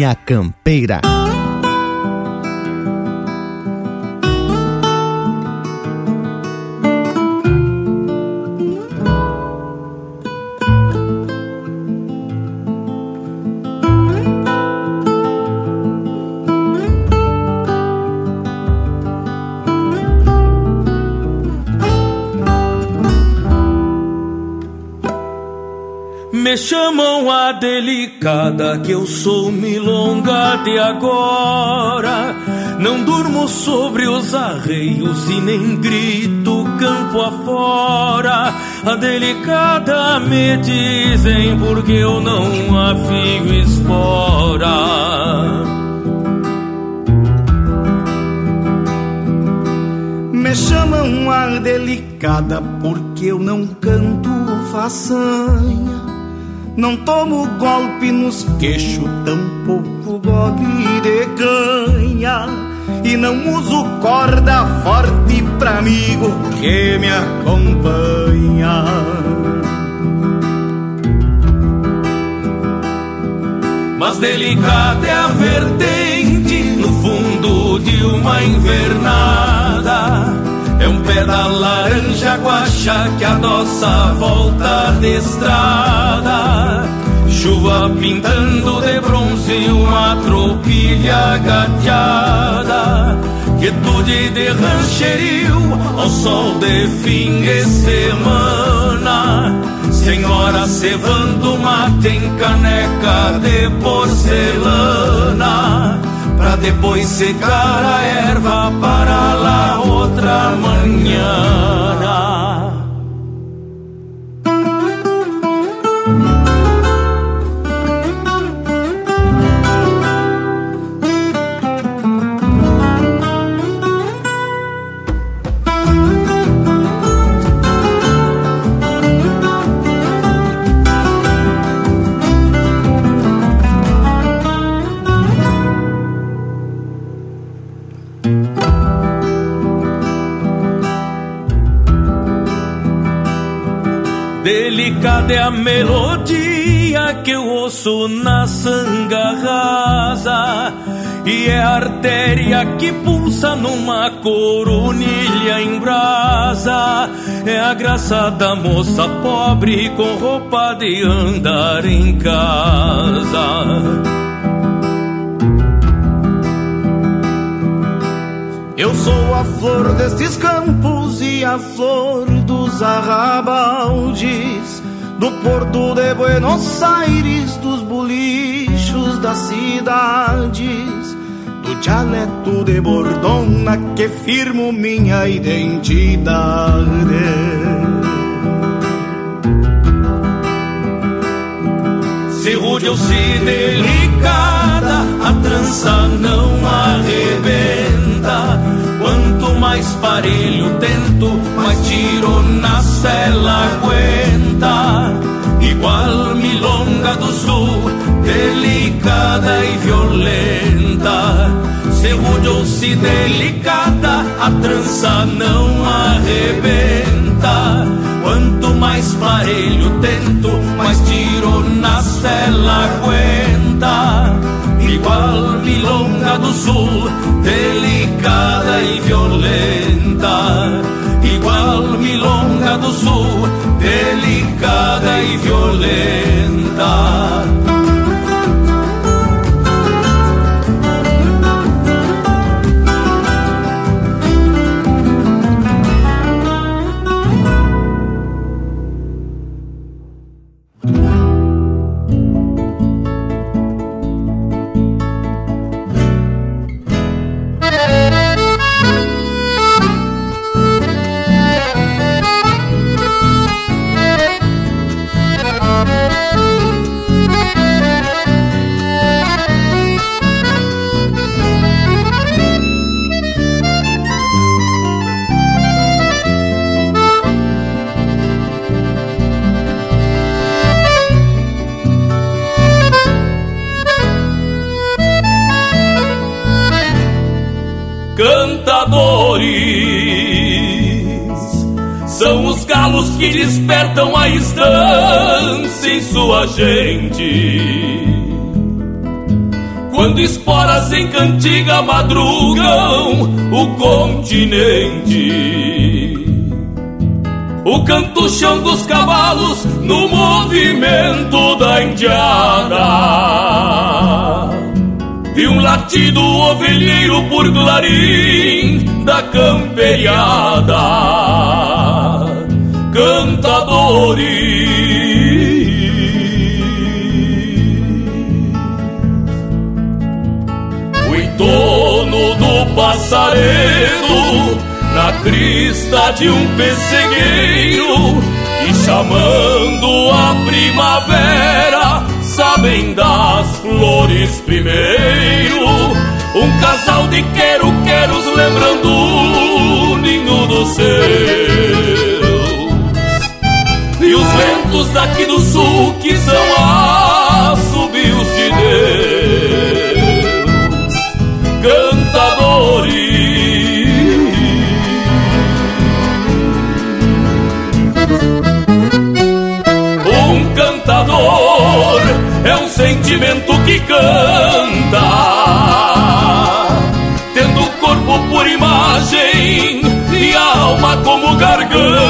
Linha Campeira. Delicada que eu sou milonga de agora. Não durmo sobre os arreios e nem grito campo afora. A delicada me dizem porque eu não afio espora. Me chamam a delicada porque eu não canto façanha. Não tomo golpe nos queixos, tampouco gole de canha. E não uso corda forte pra amigo que me acompanha. Mas delicada é a vertente no fundo de uma invernada é um pé da laranja guaxa que a volta de estrada. Chuva pintando de bronze uma tropilha gateada. Quietude de rancherio ao sol de fim de semana. Senhora cevando mate em caneca de porcelana Pra depois secar a erva para lá outra manhã é a melodia que eu ouço na sanga rasa E é a artéria que pulsa numa coronilha em brasa. É a graça da moça pobre com roupa de andar em casa. Eu sou a flor destes campos e a flor dos arrabaldes, do porto de Buenos Aires, dos bolichos das cidades, do dialeto de Bordona que firmo minha identidade. Se rude ou se delicada, a trança não arrebenta. Quanto mais parelho tento, mais tiro na cela aguenta. Igual milonga do sul, delicada e violenta. Se rude ou se delicada, a trança não arrebenta. Quanto mais parelho tento, mais tiro na cela aguenta. Igual milonga do sul, delicada e violenta. Igual milonga do sul, delicada e violenta. Que despertam a estância em sua gente. Quando esporas em cantiga madrugam o continente. O canto chão dos cavalos no movimento da indiada e um latido ovelheiro por clarim da camperiada. Cantadores, o entorno do passaredo na crista de um pessegueiro e chamando a primavera sabem das flores primeiro. Um casal de quero-queros lembrando o ninho dos seus. Daqui do sul que são assobios de Deus. Cantadores. Um cantador é um sentimento que canta, tendo o corpo por imagem e a alma como garganta.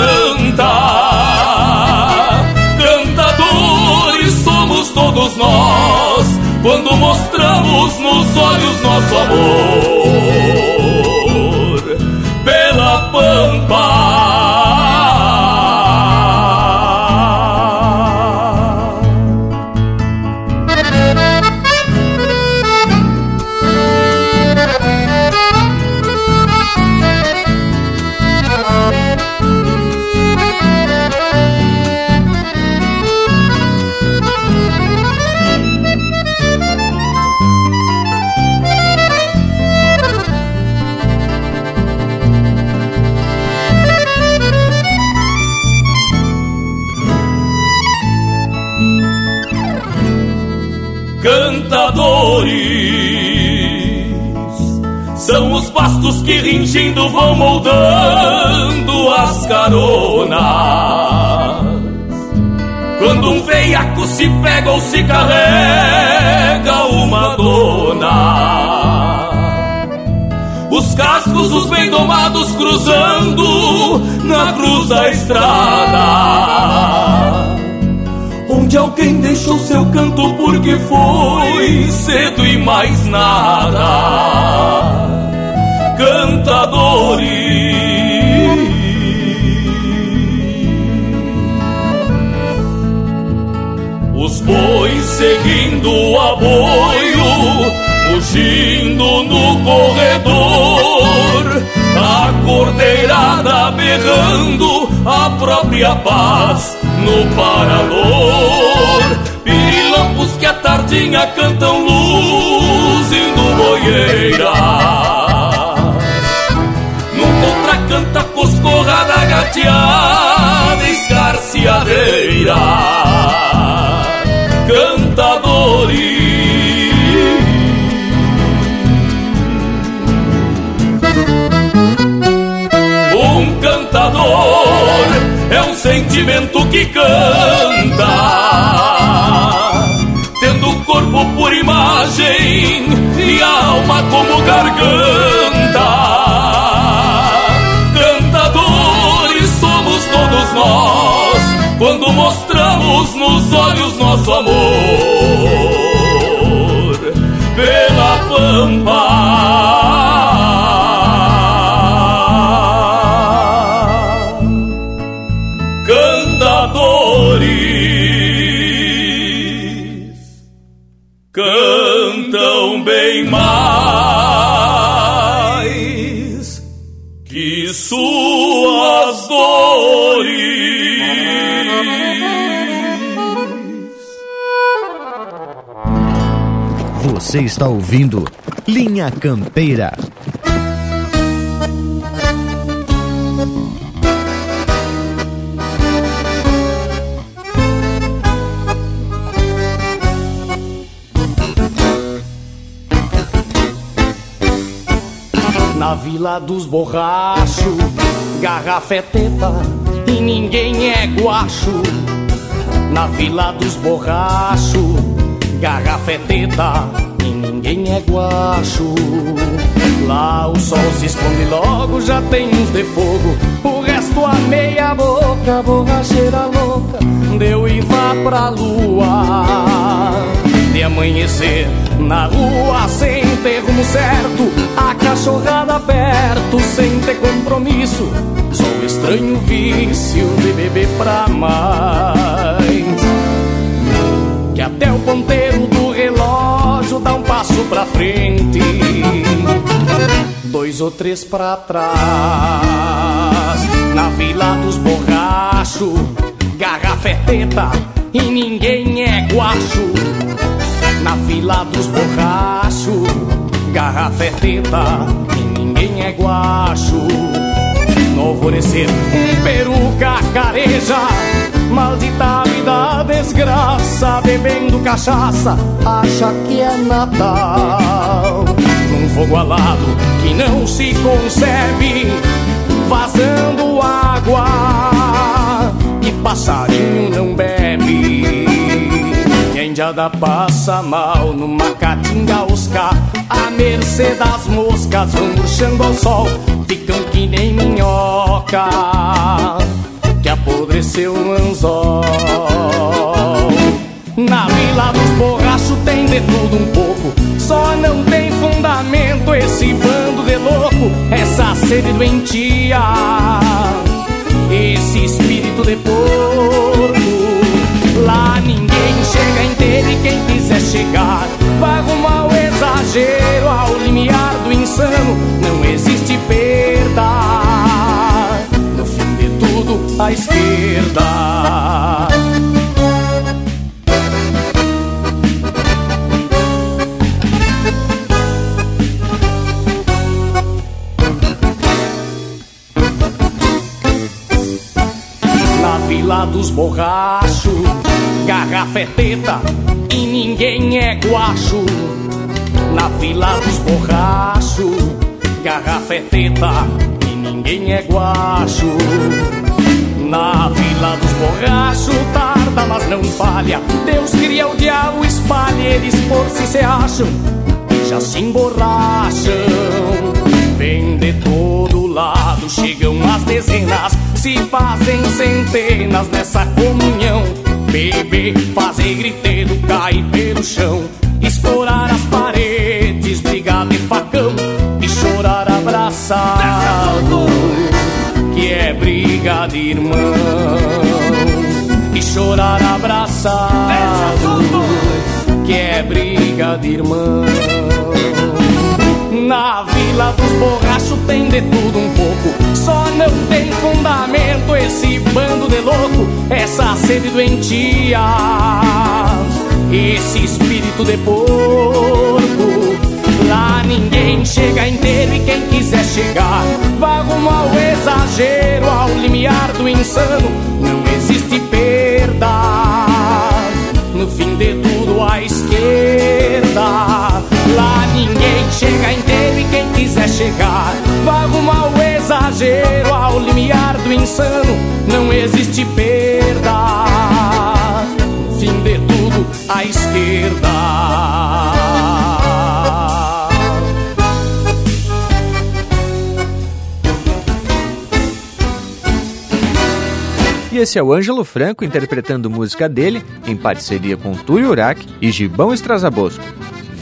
Quando mostramos nos olhos nosso amor São os pastos que ringindo vão moldando as caronas. Quando um veiaco se pega ou se carrega uma dona. Os cascos, os bem domados cruzando na cruz da estrada onde alguém deixou seu canto porque foi cedo e mais nada. Cantadores, os bois seguindo o aboio, fugindo no corredor, a cordeirada berrando a própria paz no parador. Pirilampos que a tardinha cantam luz indo boieira. Num contracanta coscorrada gateada escarciadeira. Cantadores. Cantador é um sentimento que canta, tendo o corpo por imagem e a alma como garganta. Cantadores somos todos nós quando mostramos nos olhos nosso amor pela pampa. Você está ouvindo Linha Campeira. Na Vila dos Borrachos, garrafa é teta e ninguém é guacho. Na Vila dos Borrachos, garrafa é teta ninguém é guacho. Lá o sol se esconde logo, já tem uns de fogo. O resto a meia boca, borracheira louca, deu e vá pra lua. De amanhecer na rua sem ter rumo certo, a cachorrada perto sem ter compromisso. Só o estranho vício de beber pra mais. Que até o ponteiro passo pra frente, dois ou três pra trás. Na vila dos borrachos, garrafa é teta e ninguém é guacho. Na vila dos borrachos, garrafa é teta e ninguém é guacho. No alvorecer, um peruca careja Maldita vida desgraça, bebendo cachaça, acha que é Natal. Num fogo alado que não se concebe, vazando água que passarinho não bebe. Quem indiada passa mal numa caatinga oscar A mercê das moscas vão murchando ao sol Ficam que nem minhoca Apodreceu no anzol. Na vila dos borrachos tem de tudo um pouco Só não tem fundamento esse bando de louco Essa sede doentia. Esse espírito de porco Lá ninguém chega inteiro e quem quiser chegar Vai rumo ao exagero, ao limiar do insano Não existe perda esquerda. Na vila dos borrachos Garrafa é teta e ninguém é guacho. Na vila dos borrachos Garrafa é teta e ninguém é guacho Na vila dos borrachos Tarda mas não falha. Deus cria o diabo, espalha Eles por si se acham. E já se emborracham Vem de todo lado, chegam as dezenas Se fazem centenas nessa comunhão. Beber, fazer griteiro, cair pelo chão Escorar as paredes, brigar de facão E chorar abraçado de irmão. E chorar abraçado Que é briga de irmão. Na vila dos borrachos tem de tudo um pouco Só não tem fundamento esse bando de louco Essa sede doentia. Esse espírito de porco Lá ninguém chega inteiro e quem quiser chegar Vá rumo ao exagero, ao limiar do insano Não existe perda no fim de tudo à esquerda. Lá ninguém chega inteiro e quem quiser chegar, vá rumo ao exagero, ao limiar do insano, não existe perda. No fim de tudo à esquerda. E esse é o Ângelo Franco interpretando música dele em parceria com Túlio Urac e Gibão Estrazabosco.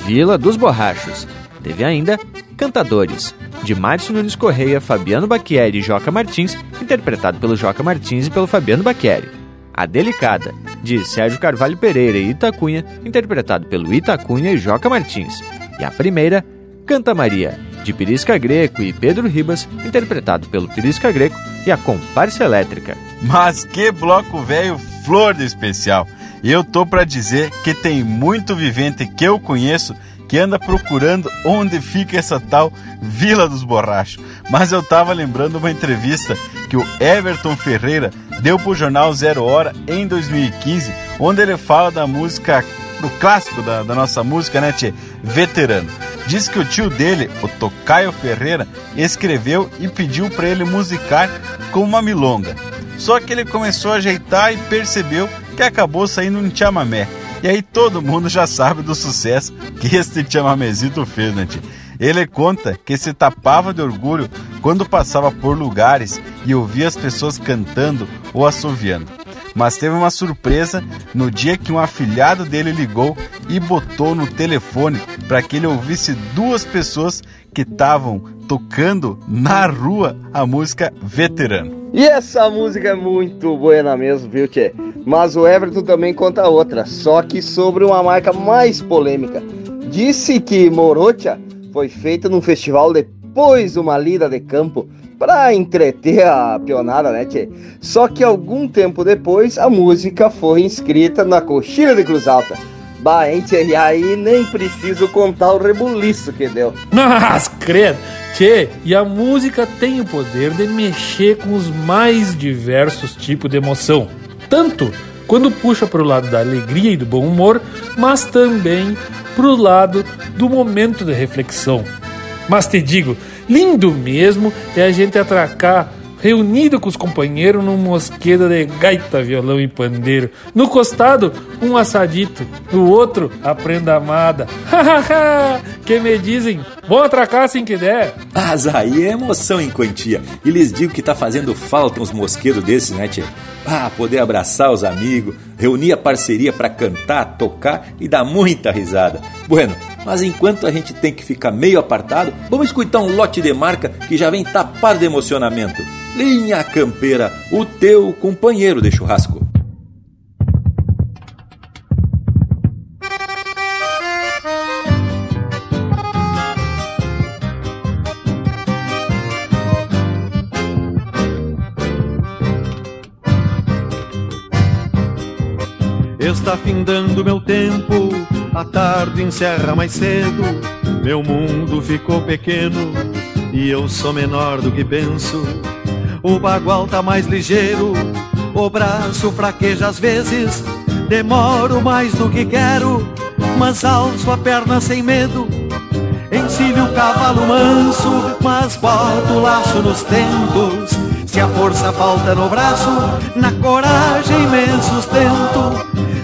Vila dos Borrachos. Teve ainda Cantadores, de Márcio Nunes Correia, Fabiano Bacchieri e Joca Martins, interpretado pelo Joca Martins e pelo Fabiano Bacchieri. A Delicada, de Sérgio Carvalho Pereira e Itacunha, interpretado pelo Itacunha e Joca Martins. E a primeira, Canta Maria, de Pirisca Greco e Pedro Ribas, interpretado pelo Pirisca Greco e a Comparsa Elétrica. Mas que bloco velho flor de especial! Eu tô para dizer que tem muito vivente que eu conheço que anda procurando onde fica essa tal Vila dos Borrachos. Mas eu tava lembrando uma entrevista que o Everton Ferreira deu pro jornal Zero Hora em 2015, onde ele fala da música, do clássico da, da nossa música, né, tchê? Veterano. Diz que o tio dele, o Tocaio Ferreira, escreveu e pediu para ele musicar com uma milonga. Só que ele começou a ajeitar e percebeu que acabou saindo um chamamé. E aí todo mundo já sabe do sucesso que este chamamezito fez, né, tio? Ele conta que se tapava de orgulho quando passava por lugares e ouvia as pessoas cantando ou assoviando. Mas teve uma surpresa no dia que um afilhado dele ligou e botou no telefone para que ele ouvisse duas pessoas que estavam tocando na rua a música Veterano. E essa música é muito buena mesmo, viu, Tchê? Mas o Everton também conta outra, só que sobre uma marca mais polêmica. Disse que Morocha foi feita num festival depois de uma lida de campo para entreter a pionada, né, tchê? Só que algum tempo depois a música foi inscrita na coxilha de Cruz Alta. Bah, hein, tchê? E aí nem preciso contar o rebuliço que deu. Mas, credo! Tchê, e a música tem o poder de mexer com os mais diversos tipos de emoção. Tanto quando puxa para o lado da alegria e do bom humor, mas também para o lado do momento de reflexão. Mas te digo, lindo mesmo é a gente atracar reunido com os companheiros num mosquedo de gaita, violão e pandeiro. No costado, um assadito. No outro, a prenda amada. que me dizem, vão atracar assim que der. Mas aí é emoção em quantia. E lhes digo que tá fazendo falta uns mosquedos desses, né, tia? Ah, poder abraçar os amigos, reunir a parceria para cantar, tocar e dar muita risada. Bueno, mas enquanto a gente tem que ficar meio apartado, vamos escutar um lote de marca que já vem tapado de emocionamento. Linha Campeira, o teu companheiro de churrasco. Está findando meu tempo, a tarde encerra mais cedo. Meu mundo ficou pequeno e eu sou menor do que penso. O bagual tá mais ligeiro, o braço fraqueja às vezes. Demoro mais do que quero, mas alço a perna sem medo. Encilho o cavalo manso, mas boto o laço nos tentos. Se a força falta no braço, na coragem me sustento.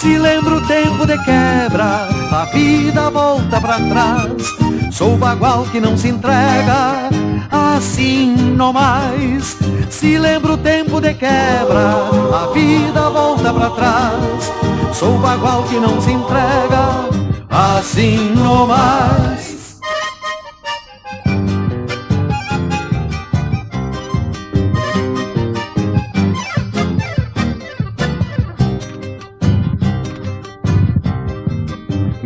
Se lembro o tempo de quebra, a vida volta para trás. Sou bagual que não se entrega, assim não mais. Se lembro o tempo de quebra, a vida volta para trás. Sou bagual que não se entrega, assim não mais.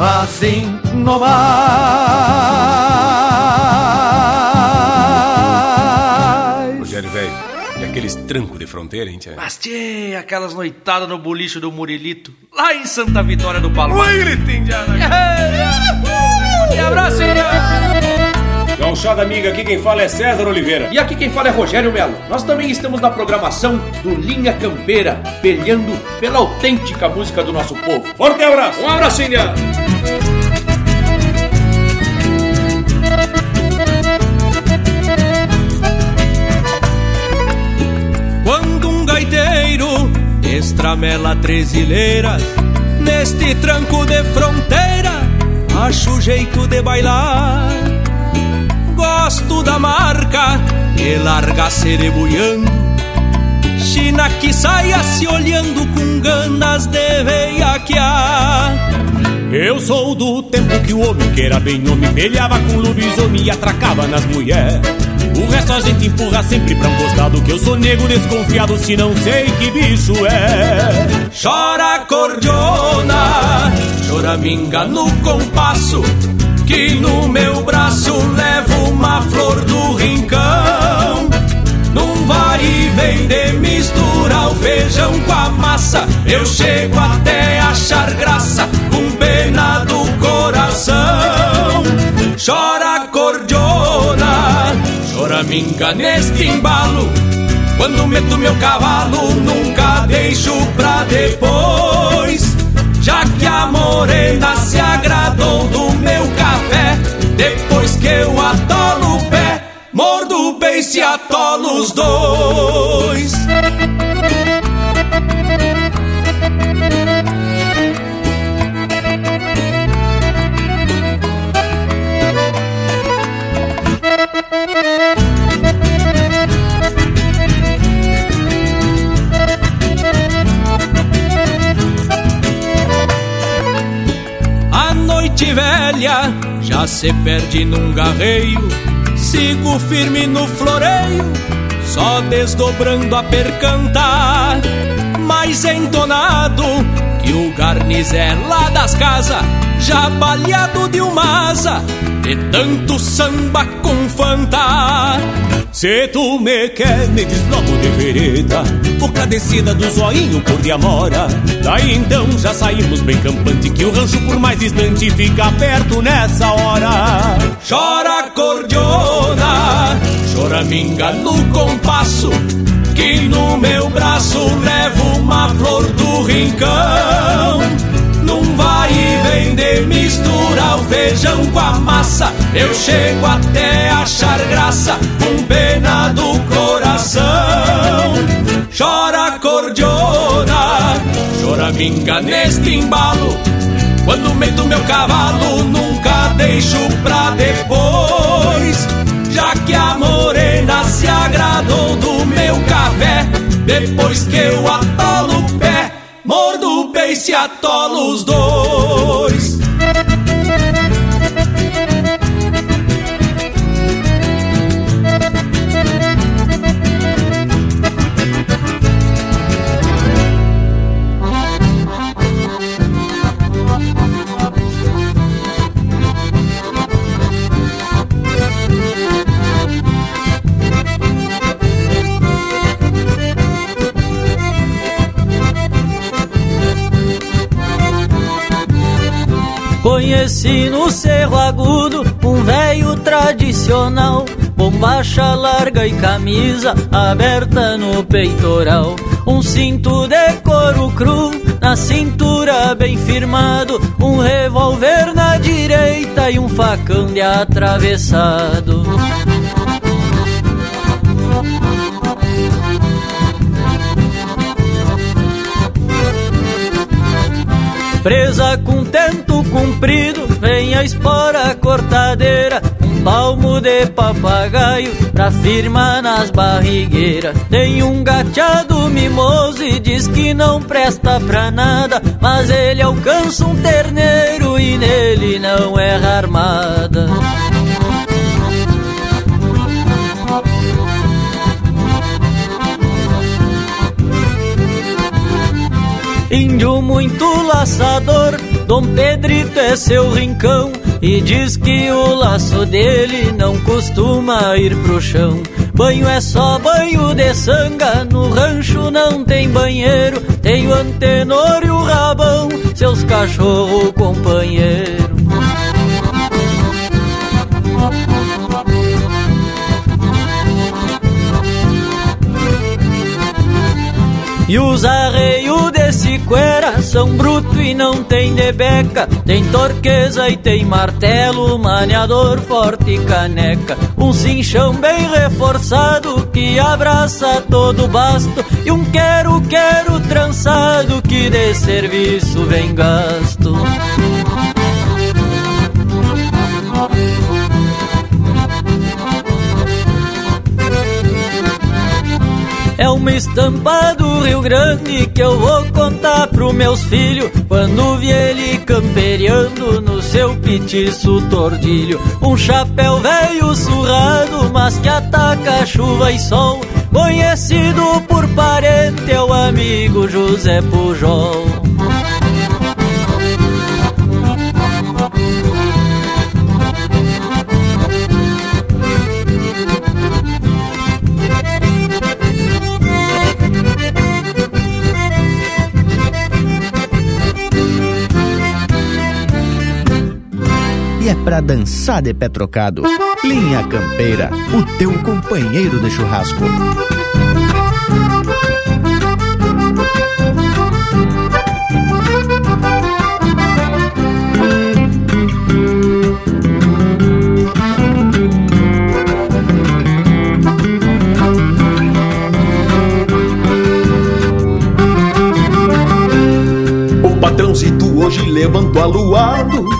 assim no mais. Rogério, velho, e aqueles trancos de fronteira, hein, tia? Mas, tchê, aquelas noitadas no bolicho do Murilito, lá em Santa Vitória do Palmar. Oi, Gritinho, E abraço? Gauchada amiga, aqui quem fala é César Oliveira. E aqui quem fala é Rogério Melo. Nós também estamos na programação do Linha Campeira, peleando pela autêntica música do nosso povo. Forte abraço! Um abraço, Índia! Estramela trezilheiras neste tranco de fronteira, acho jeito de bailar. Gosto da marca que larga cerebuiando. China que saia se olhando com ganas de veiaquear. Eu sou do tempo que o homem que era bem homem Pelhava com lobisomem e atracava nas mulheres O resto a gente empurra sempre pra um costado Que eu sou nego desconfiado se não sei que bicho é. Chora cordiona, choraminga no compasso Que no meu braço levo uma flor do rincão. Num vai e vem de o feijão com a massa Eu chego até achar graça com pena do coração. Chora choraminga neste embalo Quando meto meu cavalo nunca deixo pra depois se perde num garreio Sigo firme no floreio, só desdobrando a percantar Mais entonado que o garnizé lá das casas Já baleado de uma asa, de tanto samba com fantar Se tu me quer, me desloco de vereda Boca descida do zoinho por de amora Daí então já saímos bem campante Que o rancho por mais distante fica perto nessa hora. Chora cordiona, choraminga no compasso Que no meu braço levo uma flor do rincão Num vai e vem de mistura o feijão com a massa. Eu chego até achar graça com pena do coração. Chora cordiona, choraminga neste embalo. Quando meto meu cavalo nunca deixo pra depois. Já que a morena se agradou do meu café Depois que eu atolo o pé Mordo o beice e atolo os dois Conheci no Cerro Agudo um velho tradicional, bombacha larga e camisa aberta no peitoral. Um cinto de couro cru na cintura bem firmado, um revólver na direita e um facão de atravessado. Presa com tento comprido, vem a espora cortadeira, um palmo de papagaio pra firmar nas barrigueiras. Tem um gateado mimoso e diz que não presta pra nada, mas ele alcança um terneiro e nele não erra armada. Índio muito laçador, Dom Pedrito é seu rincão E diz que o laço dele não costuma ir pro chão. Banho é só banho de sanga, no rancho não tem banheiro. Tem o antenor e o rabão, seus cachorro companheiro. E os arreios desse cuera são bruto e não tem de beca Tem torqueza e tem martelo, maneador forte e caneca. Um cinchão bem reforçado que abraça todo o basto. E um quero-quero trançado que de serviço vem gasto uma estampa do Rio Grande que eu vou contar pros meus filhos quando vi ele camperiando no seu petiço tordilho. Um chapéu velho surrado, mas que ataca chuva e sol. Conhecido por parente é o amigo José Pujol. Pra dançar de pé trocado. Linha Campeira, o teu companheiro de churrasco. O patrãozito hoje levantou aluado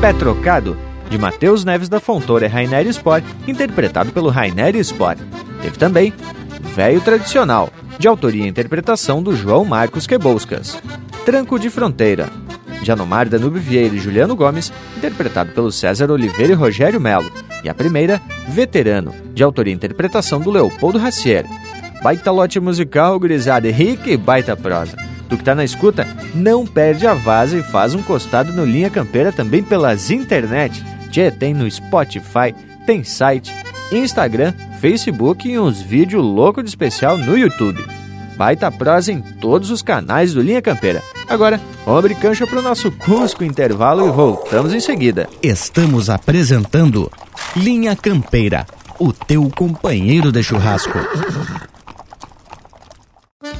Pé Trocado, de Matheus Neves da Fontoura e Rainer Sport, interpretado pelo Rainer Sport. Teve também Velho Tradicional, de autoria e interpretação do João Marcos Queboscas. Tranco de Fronteira, de Anomar Danube Vieira e Juliano Gomes, interpretado pelo César Oliveira e Rogério Melo. E a primeira, Veterano, de autoria e interpretação do Leopoldo Racier. Baita lote musical, gurizada, rica e baita prosa. Tu que tá na escuta, não perde a vaza e faz um costado no Linha Campeira também pelas internet. Tchê, tem no Spotify, tem site, Instagram, Facebook e uns vídeos loucos de especial no YouTube. Baita prosa em todos os canais do Linha Campeira. Agora, abrir cancha pro nosso Cusco intervalo e voltamos em seguida. Estamos apresentando Linha Campeira, o teu companheiro de churrasco.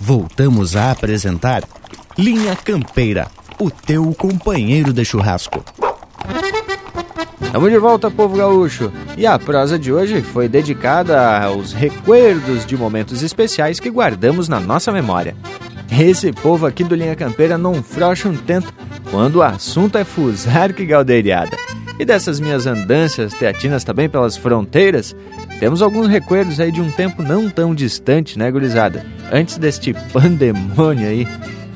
Voltamos a apresentar Linha Campeira, o teu companheiro de churrasco. Estamos de volta, povo gaúcho. E a prosa de hoje foi dedicada aos recuerdos de momentos especiais que guardamos na nossa memória. Esse povo aqui do Linha Campeira não frouxa um tento quando o assunto é fusar que galdeiriada. E dessas minhas andanças teatinas também pelas fronteiras, temos alguns recuerdos aí de um tempo não tão distante, né, gurizada? Antes deste pandemônio aí.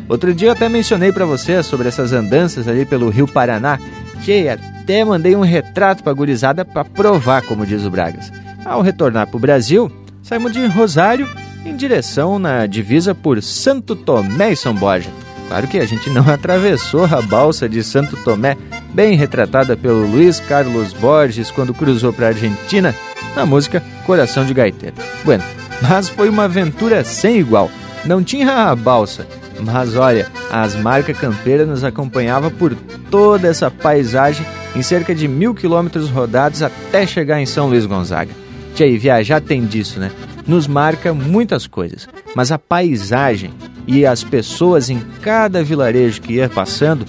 Outro dia eu até mencionei para você sobre essas andanças ali pelo Rio Paraná. Che, até mandei um retrato pra gurizada para provar, como diz o Bragas. Ao retornar pro Brasil, saímos de Rosário em direção na divisa por Santo Tomé e São Borja. Claro que a gente não atravessou a balsa de Santo Tomé, bem retratada pelo Luiz Carlos Borges quando cruzou para a Argentina na música Coração de Gaiteiro. Bueno, mas foi uma aventura sem igual. Não tinha a balsa, mas olha, as marcas campeiras nos acompanhava por toda essa paisagem em cerca de mil quilômetros rodados até chegar em São Luís Gonzaga. E viajar tem disso, né? Nos marca muitas coisas, mas a paisagem e as pessoas em cada vilarejo que ia passando,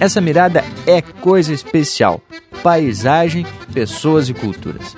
essa mirada é coisa especial. Paisagem, pessoas e culturas.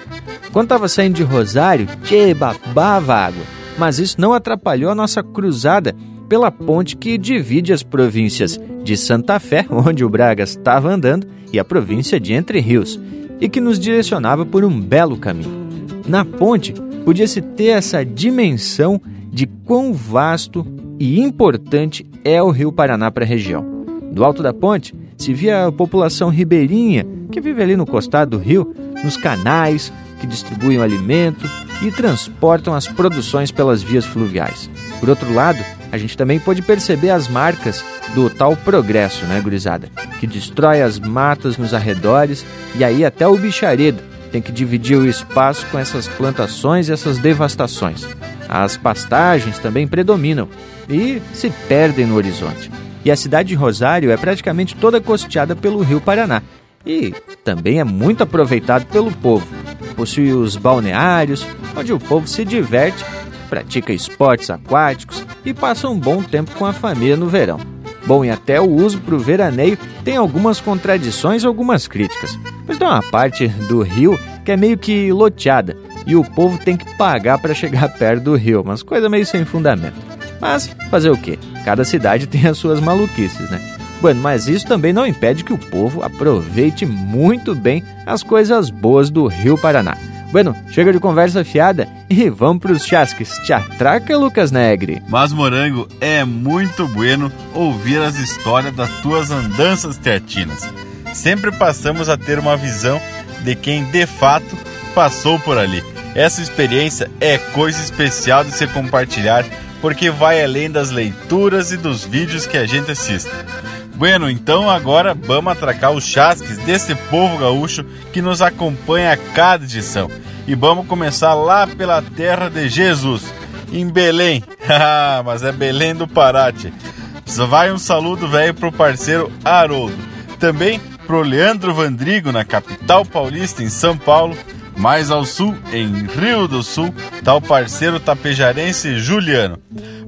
Quando estava saindo de Rosário, tchê, babava água. Mas isso não atrapalhou a nossa cruzada pela ponte que divide as províncias de Santa Fé, onde o Bragas estava andando, e a província de Entre Rios, e que nos direcionava por um belo caminho. Na ponte, podia-se ter essa dimensão de quão vasto e importante é o Rio Paraná para a região. Do alto da ponte se via a população ribeirinha que vive ali no costado do rio, nos canais que distribuem o alimento e transportam as produções pelas vias fluviais. Por outro lado, a gente também pode perceber as marcas do tal progresso, né, gurizada? Que destrói as matas nos arredores e aí até o bicharedo tem que dividir o espaço com essas plantações e essas devastações. As pastagens também predominam e se perdem no horizonte. E a cidade de Rosário é praticamente toda costeada pelo rio Paraná e também é muito aproveitado pelo povo. Possui os balneários, onde o povo se diverte, pratica esportes aquáticos e passa um bom tempo com a família no verão. Bom, e até o uso para o veraneio tem algumas contradições e algumas críticas, pois tem uma parte do rio que é meio que loteada e o povo tem que pagar para chegar perto do rio, umas coisas meio sem fundamento. Mas fazer o quê? Cada cidade tem as suas maluquices, né? Bueno, mas isso também não impede que o povo aproveite muito bem as coisas boas do Rio Paraná. Bueno, chega de conversa fiada e vamos pros chasques. Te atraca, Lucas Negre. Mas, Morango, é muito bueno ouvir as histórias das tuas andanças teatinas. Sempre passamos a ter uma visão de quem de fato passou por ali. Essa experiência é coisa especial de se compartilhar porque vai além das leituras e dos vídeos que a gente assiste. Bueno, então agora vamos atracar os chasques desse povo gaúcho que nos acompanha a cada edição. E vamos começar lá pela terra de Jesus, em Belém. Mas é Belém do Pará, Vai um saludo velho pro parceiro Haroldo. Também pro Leandro Vandrigo, na capital paulista, em São Paulo. Mais ao sul, em Rio do Sul, tá o parceiro tapejarense Juliano.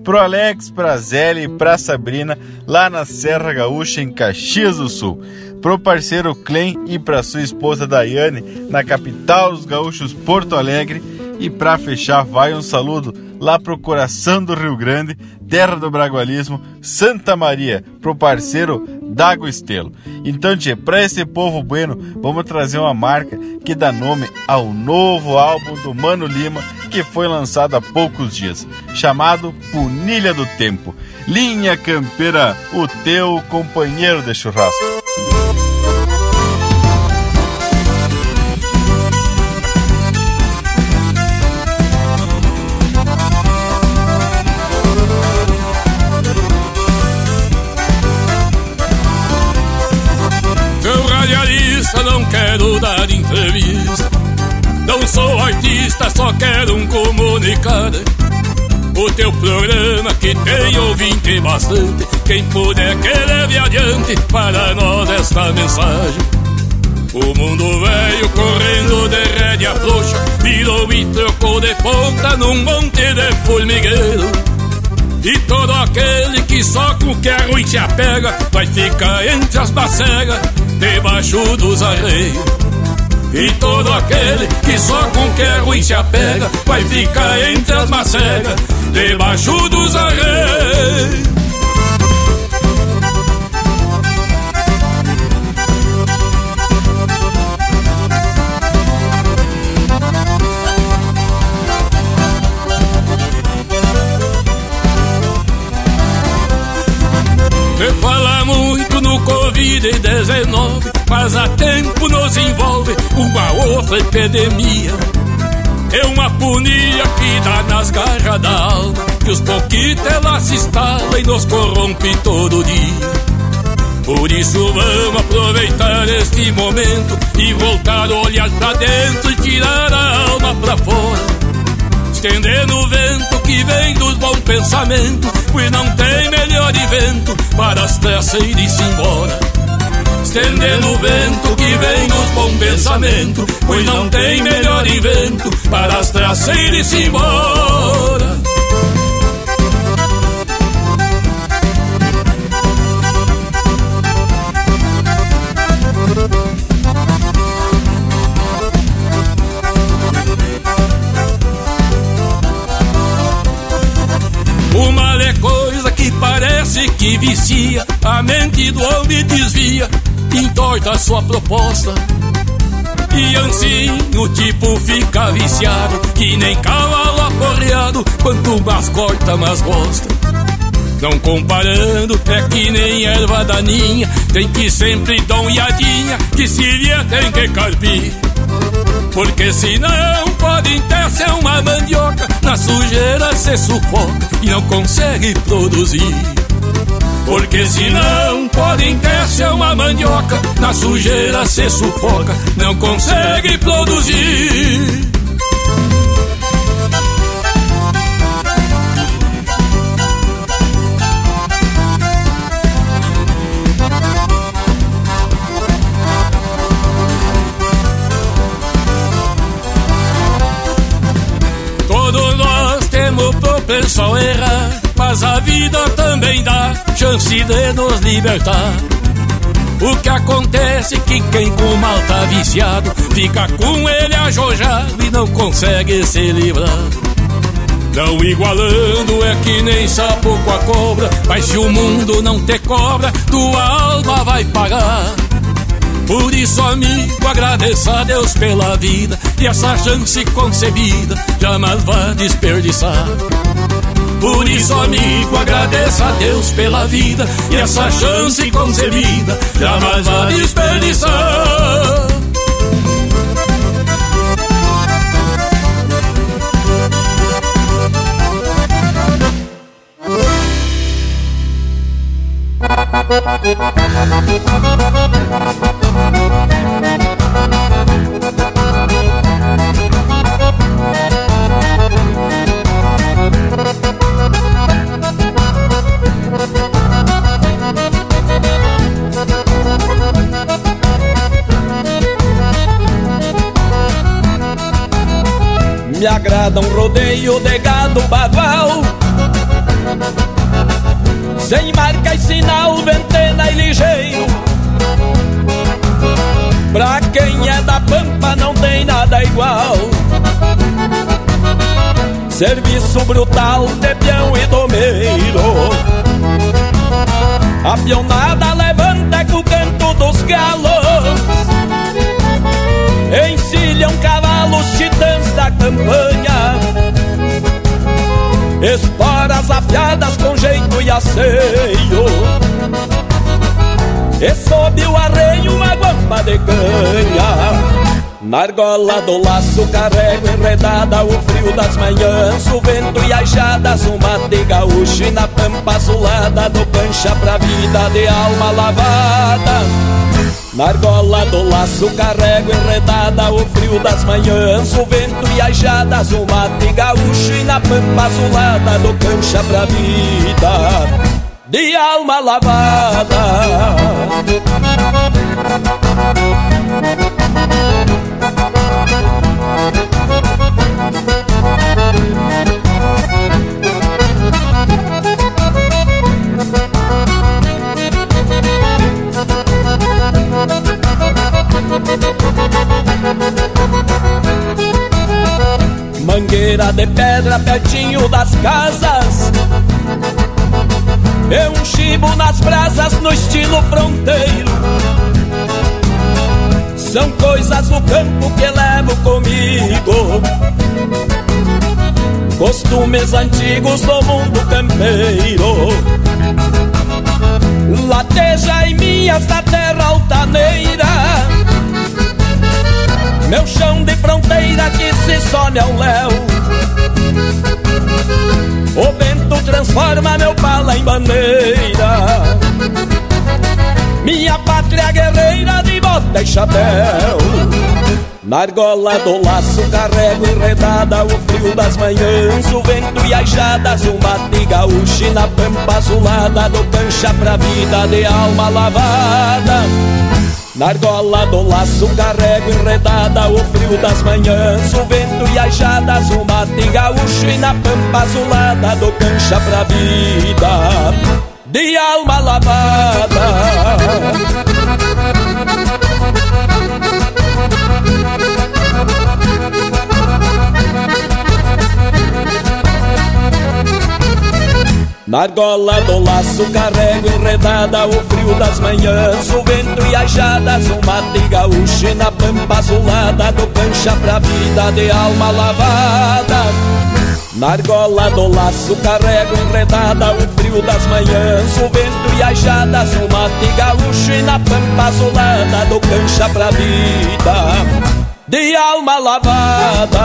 Pro Alex, pra Zélia e pra Sabrina, lá na Serra Gaúcha, em Caxias do Sul. Pro parceiro Clem e pra sua esposa Daiane, na capital dos gaúchos, Porto Alegre. E pra fechar, vai um saludo lá pro coração do Rio Grande, terra do bragualismo, Santa Maria, pro parceiro Dago Estelo. Então, tchê, pra esse povo bueno, vamos trazer uma marca que dá nome ao novo álbum do Mano Lima, que foi lançado há poucos dias, chamado Punilha do Tempo. Linha Campeira, o teu companheiro de churrasco. Não sou artista, só quero um comunicar. O teu programa que tem ouvinte bastante. Quem puder que leve adiante para nós esta mensagem. O mundo velho correndo de rédea frouxa Virou e trocou de ponta num monte de formigueiro E todo aquele que só com que é ruim se apega Vai ficar entre as bacegas, debaixo dos arreios e todo aquele que só com que é ruim se apega Vai ficar entre as macegas Debaixo dos arreios. Se fala muito no Covid-19, mas há tempo nos envolve uma outra epidemia. É uma punia que dá nas garras da alma, que os pouquitos ela se instala e nos corrompe todo dia. Por isso vamos aproveitar este momento e voltar o olhar pra dentro e tirar a alma pra fora. Estendendo o vento que vem dos bons pensamentos, pois não tem melhor evento para as tressas ir-se embora. Estendendo o vento que vem dos bons pensamentos, pois não tem melhor evento para as tressas ir-se embora. O mal é coisa que parece que vicia, a mente do homem desvia, entorta sua proposta. E assim o tipo fica viciado, que nem cavalo aporreado, quanto mais corta, mais gosta. Não comparando, é que nem erva daninha, tem que sempre dar uma iadinha, que se vier tem que carpir. Porque senão pode até ser uma mandioca Na sujeira se sufoca e não consegue produzir Porque senão pode até ser uma mandioca Na sujeira se sufoca, não consegue produzir. Todos nós temos propensão a errar, mas a vida também dá chance de nos libertar. O que acontece é que quem com mal tá viciado fica com ele ajojado e não consegue se livrar. Não igualando é que nem sapo com a cobra, mas se o mundo não te cobra, tua alma vai pagar. Por isso, amigo, agradeça a Deus pela vida e essa chance concebida jamais vá desperdiçar. Por isso, amigo, agradeça a Deus pela vida e essa chance concebida jamais vá desperdiçar. Me agrada um rodeio de gado Sem marca e sinal, ventena e ligeiro. Pra quem é da pampa não tem nada igual. Serviço brutal de peão e domeiro. A pionada levanta com o canto dos galos Encilham cavalos titãs da campanha. Esporas afiadas com jeito e asseio. E sob o arreio uma guampa de canha. Na argola do laço carrego enredada o frio das manhãs O vento e as jadas, um mate gaúcho E na pampa azulada do pancha pra vida de alma lavada Na argola do laço carrego enredada o frio das manhãs, o vento e as jadas, o mate gaúcho e na pampa azulada do cancha pra vida de alma lavada. Mangueira de pedra pertinho das casas. É um chibo nas brasas no estilo fronteiro. São coisas do campo que levo comigo. Costumes antigos do mundo campeiro. Lateja em minhas da terra altaneira Meu chão de fronteira que se some ao léu. O vento transforma meu pala em bandeira. Minha pátria guerreira de bota e chapéu. Na argola do laço carrego enredada O frio das manhãs, o vento e as jadas O mate gaúcho na pampa azulada Do cancha pra vida de alma lavada na argola do laço carrego enredada O frio das manhãs, o vento e as jadas O mate gaúcho e na pampa azulada Do cancha pra vida De alma lavada Na argola do laço carrego enredada O frio das manhãs, o vento e as jadas O mate gaúcho e na pampa azulada Do cancha pra vida de alma lavada. Na argola do laço carrego enredada O frio das manhãs, o vento e as jadas O mate gaúcho e na pampa azulada Do cancha pra vida de alma lavada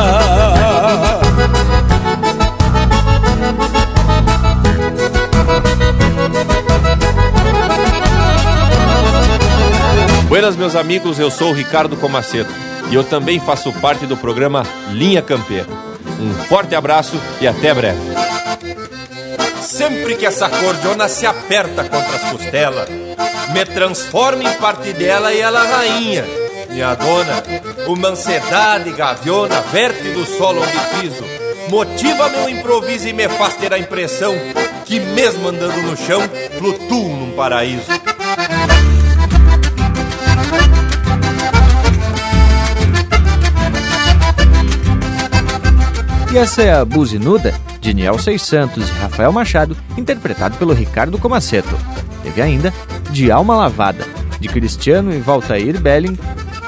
Buenas, meus amigos, eu sou o Ricardo Comaceto e eu também faço parte do programa Linha Campeira. Um forte abraço e até breve. Sempre que essa cordiona se aperta contra as costelas, me transforma em parte dela e ela rainha. Minha dona, uma ansiedade gaviona verte do solo onde piso, motiva meu improviso e me faz ter a impressão que mesmo andando no chão, flutuo num paraíso. E essa é a Buzinuda, de Niel Santos e Rafael Machado, interpretado pelo Ricardo Comaceto. Teve ainda De Alma Lavada, de Cristiano e Valtair Belling,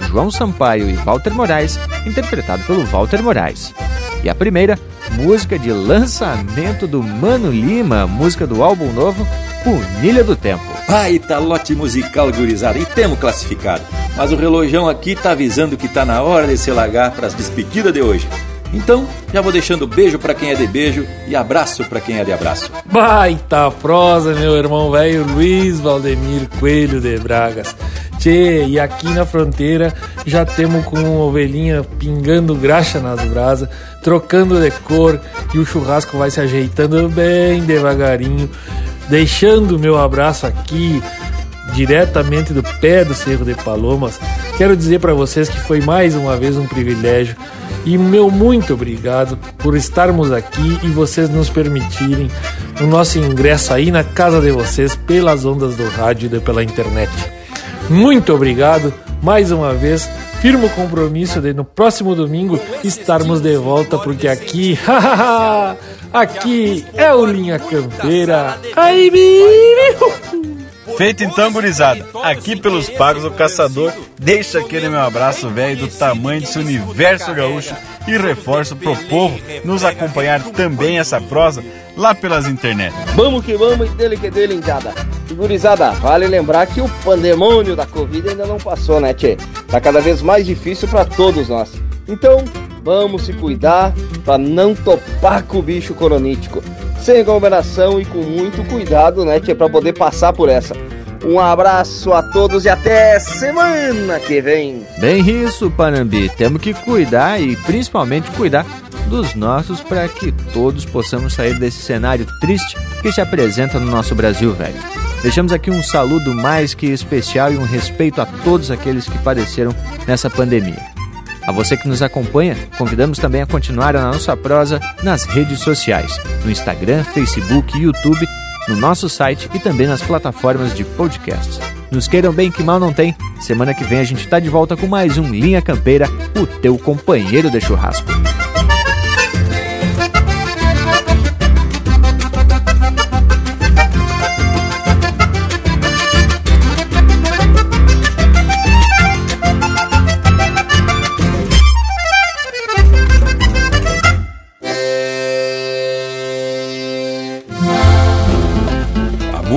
João Sampaio e Walter Moraes, interpretado pelo Walter Moraes. E a primeira, música de lançamento do Mano Lima, música do álbum novo, Punilha do Tempo. Baita lote musical gurizada, e temos classificado. Mas o relojão aqui tá avisando que tá na hora de se largar para as despedidas de hoje. Então, já vou deixando beijo para quem é de beijo e abraço para quem é de abraço. Baita prosa, meu irmão velho Luiz Valdemir Coelho de Bragas. Tchê, e aqui na fronteira já temos com uma ovelhinha pingando graxa nas brasas, trocando de cor e o churrasco vai se ajeitando bem devagarinho, deixando meu abraço aqui diretamente do pé do Cerro de Palomas. Quero dizer para vocês que foi mais uma vez um privilégio e meu muito obrigado por estarmos aqui e vocês nos permitirem o nosso ingresso aí na casa de vocês pelas ondas do rádio e pela internet. Muito obrigado mais uma vez. Firmo compromisso de no próximo domingo estarmos de volta, porque aqui, aqui é o Linha Campeira. Ai, Feito então, gurizada. Aqui pelos pagos, o caçador deixa aquele meu abraço velho do tamanho desse universo gaúcho e reforço pro povo nos acompanhar também essa prosa lá pelas internet. Vamos que vamos e dele que dele, enjada. E gurizada, vale lembrar que o pandemônio da Covid ainda não passou, né, tchê? Tá cada vez mais difícil para todos nós. Então, vamos se cuidar para não topar com o bicho coronítico. Sem aglomeração e com muito cuidado, né, tchê, para poder passar por essa. Um abraço a todos e até semana que vem. Bem isso, Panambi. Temos que cuidar e principalmente cuidar dos nossos para que todos possamos sair desse cenário triste que se apresenta no nosso Brasil velho. Deixamos aqui um saludo mais que especial e um respeito a todos aqueles que padeceram nessa pandemia. A você que nos acompanha, convidamos também a continuar a nossa prosa nas redes sociais, no Instagram, Facebook, YouTube no nosso site e também nas plataformas de podcasts. Nos queiram bem que mal não tem. Semana que vem a gente está de volta com mais um Linha Campeira, o teu companheiro de churrasco.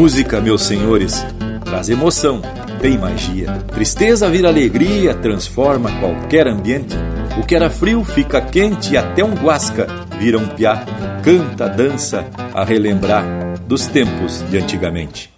Música, meus senhores, traz emoção, tem magia. Tristeza vira alegria, transforma qualquer ambiente. O que era frio fica quente e até um guasca vira um piá. Canta, dança, a relembrar dos tempos de antigamente.